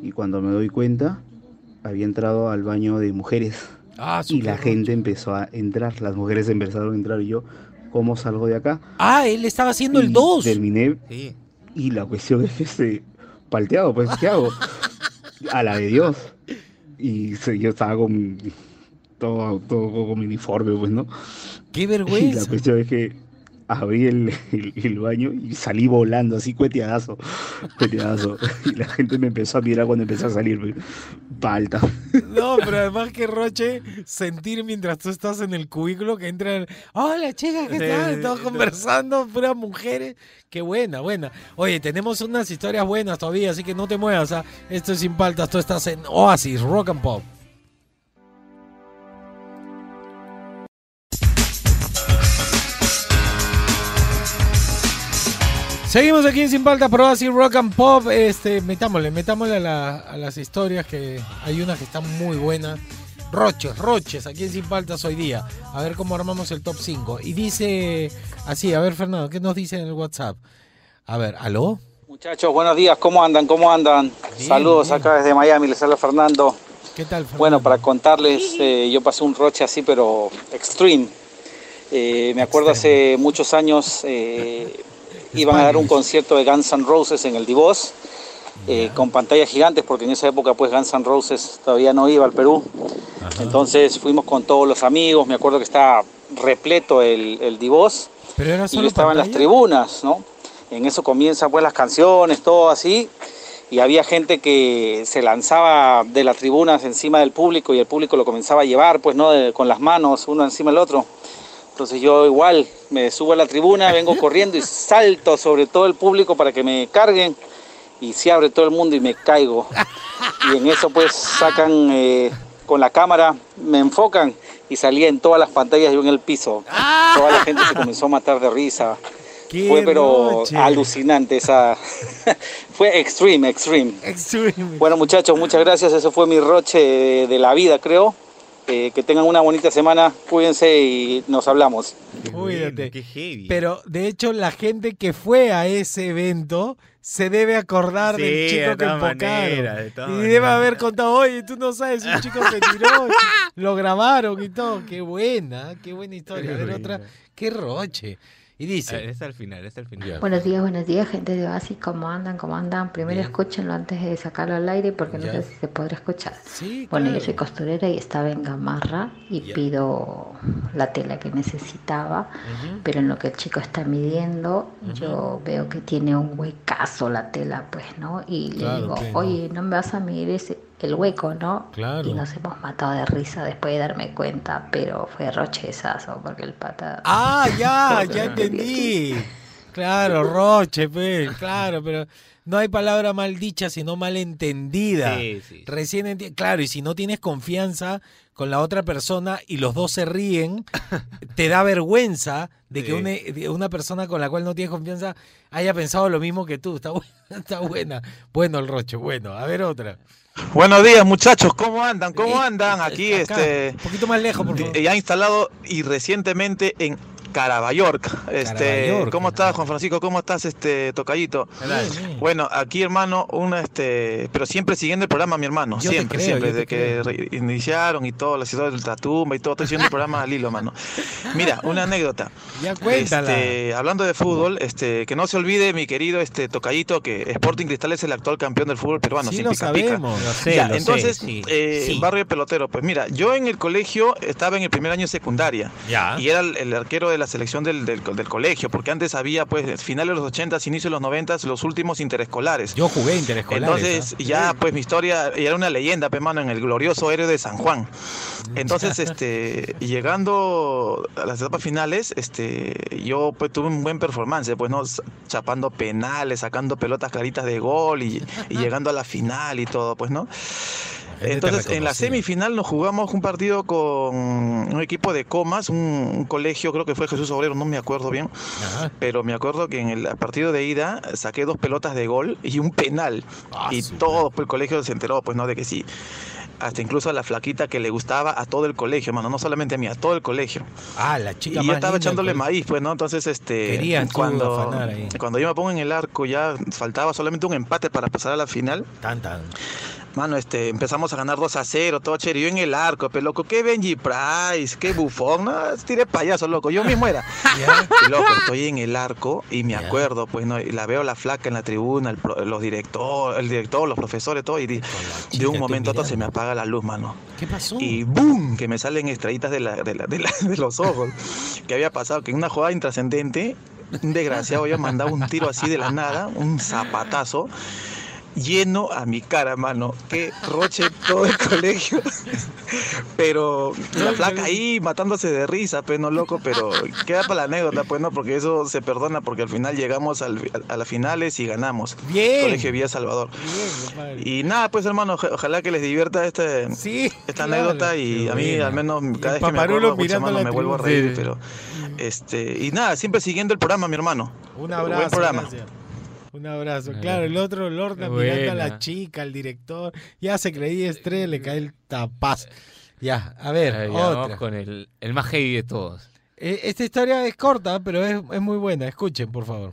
Y cuando me doy cuenta, había entrado al baño de mujeres. Ah, y la gente empezó a entrar, las mujeres empezaron a entrar y yo, ¿cómo salgo de acá? Ah, él estaba haciendo el Y 2. Terminé. Y la cuestión es que estoy palteado, pues, ¿qué hago? A la de Dios. Y se- yo estaba con todo, todo con mi uniforme, pues, ¿no? Qué Y la vergüenza. cuestión es que abrí el, el- el baño y salí volando, así cueteadazo. Cueteadazo. [laughs] Y la gente me empezó a mirar cuando empecé a salir. Palta. No, pero además que Roche, sentir mientras tú estás en el cubículo que entran, hola chicas, ¿qué tal? sí. conversando, puras mujeres. Qué buena, buena. Oye, tenemos unas historias buenas todavía, así que no te muevas. ¿ah? Esto es Sin Paltas, tú estás en Oasis, Rock and Pop. Seguimos aquí en Sin Paltas, pero así rock and pop. Este, metámosle, metámosle a, la- a las historias que hay unas que están muy buenas. Roches, roches, aquí en Sin Paltas hoy día. A ver cómo armamos el top 5. Y dice así, a ver Fernando, ¿qué nos dice en el WhatsApp? A ver, ¿aló? Muchachos, buenos días, ¿cómo andan? ¿Cómo andan? Saludos acá desde Miami, les habla Fernando. ¿Qué tal, Fernando? Bueno, para contarles, eh, yo pasé un roche así, pero extreme. Eh, me acuerdo hace muchos años, eh, iban a dar un concierto de Guns N' Roses en el Divos, eh, con pantallas gigantes, porque en esa época pues Guns N' Roses todavía no iba al Perú. Entonces fuimos con todos los amigos, me acuerdo que estaba repleto el, el Divos y yo estaba en las pantalla? tribunas, ¿no? En eso comienzan pues las canciones, todo así, y había gente que se lanzaba de las tribunas encima del público y el público lo comenzaba a llevar, pues, ¿no? De- con las manos, uno encima del otro. Entonces yo igual me subo a la tribuna, vengo corriendo y salto sobre todo el público para que me carguen y se abre todo el mundo y me caigo. Y en eso pues sacan eh, con la cámara, me enfocan y salía en todas las pantallas yo en el piso. Toda la gente se comenzó a matar de risa. ¡Qué Fue pero noche! alucinante esa... [laughs] fue extreme, extreme. Extreme. Bueno muchachos, muchas gracias. Eso fue mi roche de, de la vida, creo. Eh, que tengan una bonita semana. Cuídense y nos hablamos. Cuídate. Pero de hecho, la gente que fue a ese evento se debe acordar Sí, del de chico que maneras, de y debe haber contado, oye, tú no sabes, un chico se tiró, [laughs] lo grabaron y todo. Qué buena, qué buena historia. A ver, otra, qué roche. Y dice. Es al final, es al final. Buenos días, buenos días, gente de Oasis. ¿Cómo andan? ¿Cómo andan? Primero Bien. escúchenlo antes de sacarlo al aire porque no sé si se podrá escuchar. Sí, bueno, claro. yo soy costurera y estaba en Gamarra y pido la tela que necesitaba, pero en lo que el chico está midiendo, yo veo que tiene un huecazo la tela, pues, ¿no? Y le digo, que no. oye, no me vas a medir ese, el hueco, ¿no? Claro. Y nos hemos matado de risa después de darme cuenta, pero fue rochezazo porque el pata... Ah, [laughs] ya, ya entendí. Claro, Roche, pues, claro, pero no hay palabra mal dicha, sino mal entendida. Sí, sí. Recién enti- claro, y si no tienes confianza con la otra persona y los dos se ríen, [laughs] te da vergüenza de que una, de una persona con la cual no tienes confianza haya pensado lo mismo que tú. Está buena, [laughs] está buena. Bueno, el Roche, bueno, a ver otra. Buenos días muchachos, ¿cómo andan? ¿Cómo andan? Aquí Acá, este un poquito más lejos, por favor. ya instalado y recientemente en Carabayorca. Este. ¿cómo estás, Juan Francisco? ¿Cómo estás, este tocayito? Bueno, aquí hermano, una este, pero siempre siguiendo el programa, mi hermano, Yo siempre, creo, siempre, desde que iniciaron y todo, las historias de la tumba y todo, estoy siguiendo el programa al hilo, mano. Mira, una anécdota. Ya cuéntala. Este, hablando de fútbol, este, que no se olvide, mi querido este tocayito, que Sporting Cristal es el actual campeón del fútbol peruano, Sí, sin lo pica pica. sabemos. Lo sé, Ya, lo sé, entonces, sí. eh, Sí. barrio pelotero, pues mira, yo en el colegio estaba en el primer año de secundaria Ya. y era el, el arquero de la selección del, del, del colegio, porque antes había, pues, finales de los 80, inicio de los 90, los últimos interescolares. Yo jugué interescolares. Entonces, ¿ah? ya, pues mi historia era una leyenda, mano, en el glorioso héroe de San Juan. [laughs] Entonces, este, llegando a las etapas finales, este, yo pues tuve un buen performance, pues, ¿no? Chapando penales, sacando pelotas claritas de gol y, y llegando a la final y todo, pues, ¿no? Te Entonces, en la semifinal nos jugamos un partido con un equipo de Comas, un, un colegio, creo que fue Jesús Obrero, no me acuerdo bien, pero me acuerdo que en el partido de ida saqué dos pelotas de gol y un penal. y todo pues, el colegio se enteró, pues, ¿no? De que sí. Hasta incluso a la flaquita que le gustaba a todo el colegio, mano, no solamente a mí, a todo el colegio. Ah, la chica Y yo estaba echándole maíz, pues, ¿no? Entonces, este, cuando, ahí. cuando yo me pongo en el arco, ya faltaba solamente un empate para pasar a la final. Tan, tan. Mano, este, empezamos a ganar 2 a 0, todo chévere. Yo en el arco, pero loco, qué Benji Price, qué bufón, no, tiré payaso, loco, yo mismo era. [laughs] Y loco, estoy en el arco y me acuerdo, pues, no, y la veo la flaca en la tribuna, el, los directores, el director, los profesores, todo, y de, de un momento a otro se me apaga la luz, mano. ¿Qué pasó? Y ¡boom! Que me salen estrellitas de, la, de, la- de la- de los ojos. que había pasado? Que en una jugada intrascendente, un desgraciado había mandado un tiro así de la nada, un zapatazo, lleno a mi cara, mano. Qué roche todo el colegio. pero la flaca ahí matándose de risa, pues no loco, pero queda para la anécdota, pues no, porque eso se perdona, porque al final llegamos al- a las finales y ganamos. Bien. Colegio Vía Salvador. Y nada, pues hermano, oja- ojalá que les divierta este, esta claro. anécdota y a mí buena. al menos cada vez que me acuerdo, pucha, mirando mano, la me vuelvo a reír, Sí. pero este y nada, siempre siguiendo el programa, mi hermano. Un Buen abrazo. programa. gracias. Un abrazo. Claro. Claro, el otro Lorna mirando a la chica, al director. Ya se creía estrella, le cae el tapaz. Ya, a ver, ya, vamos con el, el más heavy de todos. Eh, Esta historia es corta, pero es, es muy buena. Escuchen, por favor.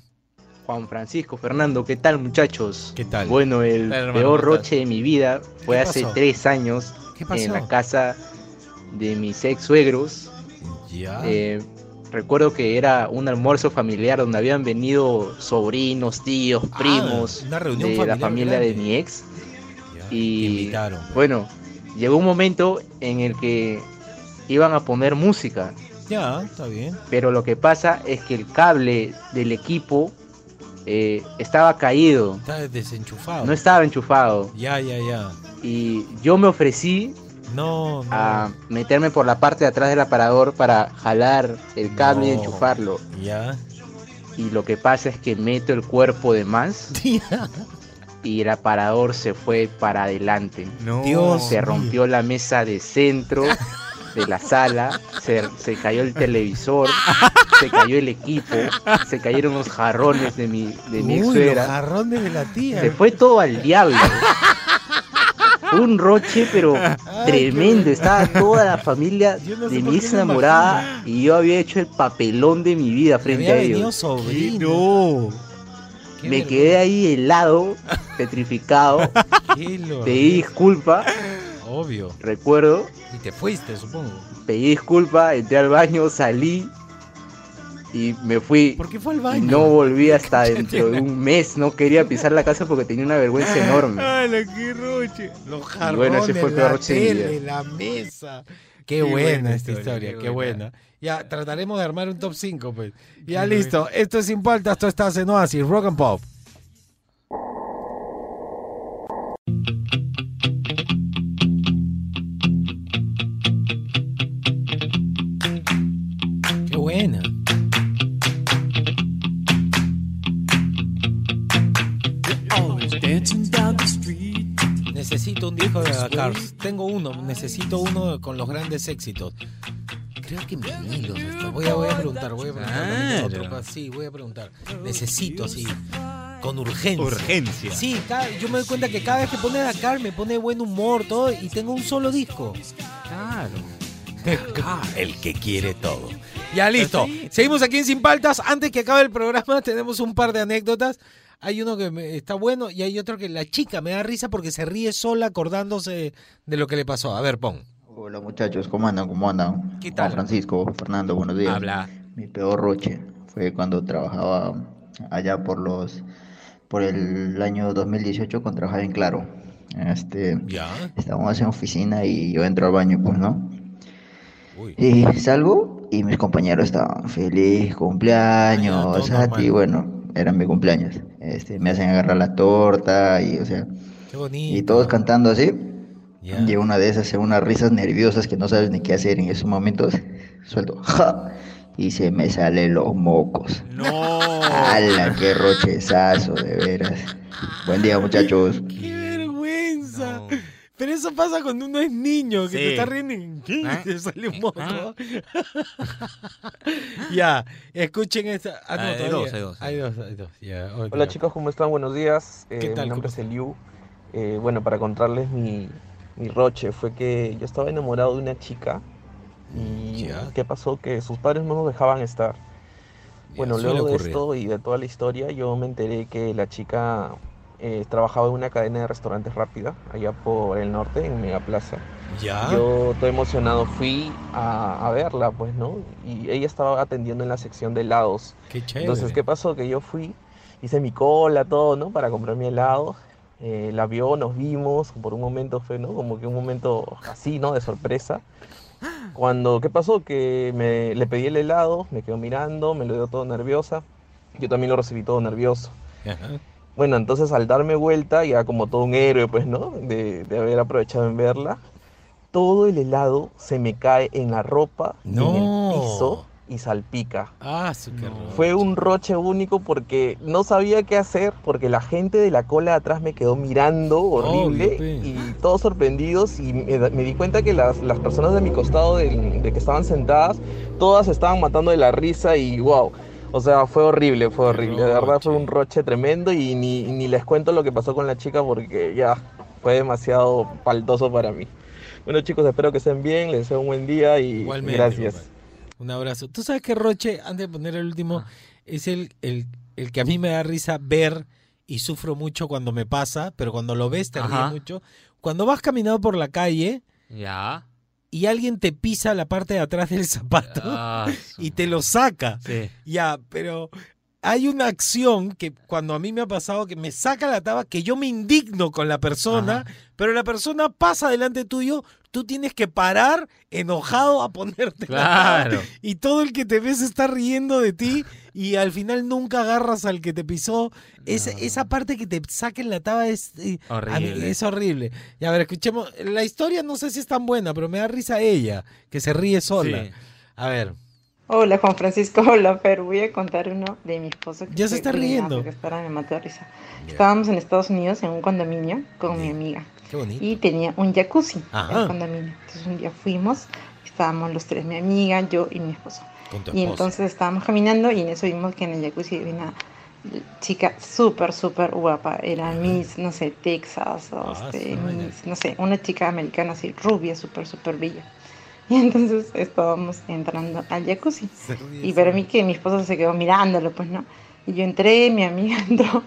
Juan Francisco Fernando, ¿qué tal muchachos? ¿Qué tal? Bueno, el hermano, peor roche de mi vida fue ¿Qué hace pasó? tres años ¿Qué pasó? en la casa de mis ex suegros. Ya. Eh, recuerdo que era un almuerzo familiar donde habían venido sobrinos, tíos, primos Ah, una reunión de la familia de mi ex. Y invitaron. bueno, llegó un momento en el que iban a poner música. Ya, está bien. Pero lo que pasa es que el cable del equipo eh, estaba caído, Está desenchufado. no estaba enchufado. Ya, ya, ya. Y yo me ofrecí No, no. a meterme por la parte de atrás del aparador para jalar el cable y enchufarlo. Ya. Y lo que pasa es que meto el cuerpo de más [laughs] y el aparador se fue para adelante. No. Dios se rompió la mesa de centro de la sala, se, se cayó el televisor, se cayó el equipo, se cayeron los jarrones de mi, de mi Uy, los suegra. jarrones de la tía. Se fue todo al diablo. Un roche, pero [laughs] tremendo. Estaba toda la familia no de mi ex enamorada y yo había hecho el papelón de mi vida frente había a ellos. sobrino. Me quedé ahí helado, [laughs] petrificado. Pedí disculpa, Obvio. recuerdo. Y te fuiste, supongo. Pedí disculpa, entré al baño, salí y me fui. ¿Por qué fue al Y baño? no volví [laughs] hasta dentro de un mes. No quería pisar la casa porque tenía una vergüenza enorme. ¡Hala, qué roche! Los Y jarrones, bueno, ese fue el la tele, la mesa. Qué, Qué buena, buena esta historia, qué qué buena. buena. Ya, trataremos de armar un top 5, pues. Ya Qué listo, esto es Sin Paltas, tú estás en Oasis, Rock and Pop. Qué buena. Necesito un disco de Cars. Tengo uno, necesito uno con los grandes éxitos. Creo que vinilos está. Voy a, voy a preguntar, voy a preguntar. otro Sí, voy a preguntar. Necesito así, con urgencia. Urgencia. Sí, cada- yo me doy cuenta que cada vez que pone Dakar me pone buen humor, todo, y tengo un solo disco. Claro. El que quiere todo. Ya listo. Seguimos aquí en Sin Paltas. Antes que acabe el programa, [laughs] tenemos un par de anécdotas. Hay uno que me- está bueno y hay otro que la chica me da risa porque se ríe sola acordándose de lo que le pasó. A ver, pon. Hola muchachos, ¿cómo andan? ¿Cómo andan? ¿Qué Juan Francisco, Fernando, buenos días. Habla. Mi peor roche fue cuando trabajaba allá por los por el año 2018 cuando trabajaba en Claro. Este, Ya. estábamos en oficina y yo entro al baño, pues, ¿no? Y salgo y mis compañeros estaban feliz cumpleaños, a ti, bueno, era mi cumpleaños. Este, me hacen agarrar la torta y, o sea, Qué bonito. y todos cantando así. Y una de esas, unas risas nerviosas que no sabes ni qué hacer en esos momentos, suelto, ¡ja! Y se me salen los mocos. No. ¡Hala, qué rochezazo, de veras! Buen día, muchachos. ¡Qué! Pero eso pasa cuando uno es niño, que Sí. te está riendo [laughs] y. Ah. te sale un moco. [laughs] ya, escuchen esta. Ah, no, Ah, hay todavía. dos, hay dos. Hay dos, hay dos. Hola chicos, ¿cómo están? Buenos días. Eh, ¿Qué tal? Mi nombre ¿Cómo es Eliu. Eh, bueno, para contarles mi, mi roche fue que yo estaba enamorado de una chica y ¿qué pasó? Que sus padres no nos dejaban estar. Bueno, luego de esto y de toda la historia, yo me enteré que la chica eh, trabajaba en una cadena de restaurantes rápida, allá por el norte, en Megaplaza. Ya. Yo, todo emocionado, fui a, a verla, pues, ¿no? Y ella estaba atendiendo en la sección de helados. Qué chévere. Entonces, ¿qué pasó? Que yo fui, hice mi cola, todo, ¿no? Para comprar mi helado. Eh, la vio, nos vimos, por un momento fue, ¿no? Como que un momento así, ¿no? De sorpresa. Cuando, ¿qué pasó? Que me, le pedí el helado, me quedó mirando, me lo dio todo nerviosa. Yo también lo recibí todo nervioso. Bueno, entonces al darme vuelta, ya como todo un héroe, pues, ¿no? De, de haber aprovechado en verla, todo el helado se me cae en la ropa, y en No. el piso y salpica. Ah, su qué. Fue un roche único porque no sabía qué hacer, porque la gente de la cola de atrás me quedó mirando horrible y todos sorprendidos y me, di cuenta que las, las personas de mi costado, del- de, que estaban sentadas, todas estaban matando de la risa y wow. O sea, fue horrible, fue horrible. De verdad fue un roche tremendo y ni, ni les cuento lo que pasó con la chica porque ya fue demasiado paltoso para mí. Bueno chicos, espero que estén bien, les deseo un buen día y Igualmente, gracias. compadre. Un abrazo. Tú sabes que Roche, antes de poner el Ah. último, es el, el, el que a mí me da risa ver y sufro mucho cuando me pasa, pero cuando lo ves te ríes mucho. Cuando vas caminando por la calle Ya. Y alguien te pisa la parte de atrás del zapato Ah, [laughs] y te lo saca. Sí. Ya, pero hay una acción que cuando a mí me ha pasado que me saca la taba, que yo me indigno con la persona, pero la persona pasa delante tuyo, tú tienes que parar enojado a ponerte la taba, Claro. y todo el que te ve se está riendo de ti y al final nunca agarras al que te pisó. Esa, esa parte que te saquen la taba es eh, a mí- Horrible. es horrible. Y a ver, escuchemos, la historia no sé si es tan buena, pero me da risa ella, que se ríe sola. Sí. A ver. Hola Juan Francisco, [laughs] hola Fer, voy a contar uno de mi esposo que Ya se está riendo. que espera, me mató de risa. Estábamos en Estados Unidos en un condominio con mi amiga Qué bonito. y tenía un jacuzzi Ajá. el condominio. Entonces un día fuimos, estábamos los tres, mi amiga, yo y mi esposo. Y entonces estábamos caminando y en eso vimos que en el jacuzzi había una chica súper, súper guapa. Era Miss, no sé, Texas o Ah, este. Miss, no sé, una chica americana así, rubia, súper, súper bella. [laughs] Y entonces estábamos entrando al jacuzzi. Y para mí que mi esposo se quedó mirándolo, pues no. Y yo entré, mi amiga [laughs] entró.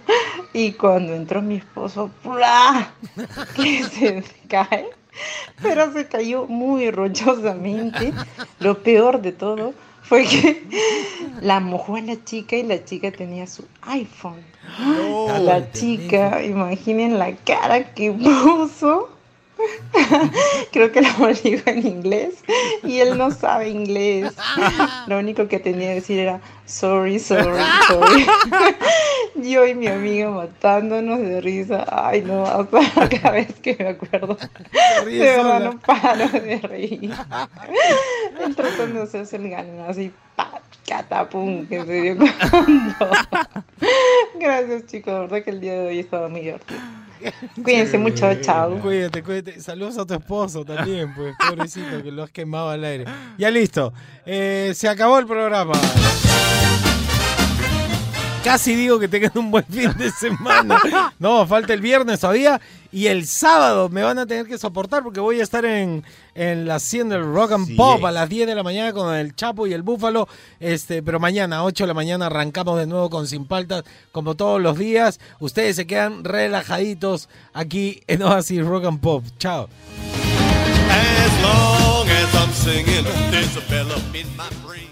Y cuando entró mi esposo, ¡plá! [laughs] que se cae. Pero se cayó muy rochosamente. Lo peor de todo [laughs] fue que la mojó a la chica y la chica tenía su iPhone. la chica, imaginen la cara que puso. [laughs] Creo que la dijo en inglés y él no sabe inglés. [laughs] Lo único que tenía que decir era sorry, sorry, sorry. [laughs] Yo y mi amiga matándonos de risa. Ay, no, hasta [laughs] cada vez que me acuerdo. De verdad no paro de reír. [laughs] Él tratando de hacerse el galán así, pa, catapum, que se dio cuando. Gracias chicos, de verdad que el día de hoy estaba muy divertido. Cuídense mucho, chao. Cuídate, cuídate. Saludos a tu esposo también, pues, pobrecito, que lo has quemado al aire. Ya listo. Eh, se acabó el programa. Casi digo que tengan un buen fin de semana. No, falta el viernes todavía. Y el sábado me van a tener que soportar porque voy a estar en, en la 100 del Rock and Sí, Pop a las 10 de la mañana con el Chapo y el Búfalo. Este, pero mañana, a 8 de la mañana, arrancamos de nuevo con Sin Paltas, como todos los días. Ustedes se quedan relajaditos aquí en Oasis Rock and Pop. Chao. As long as I'm singing, there's a bell up in my brain.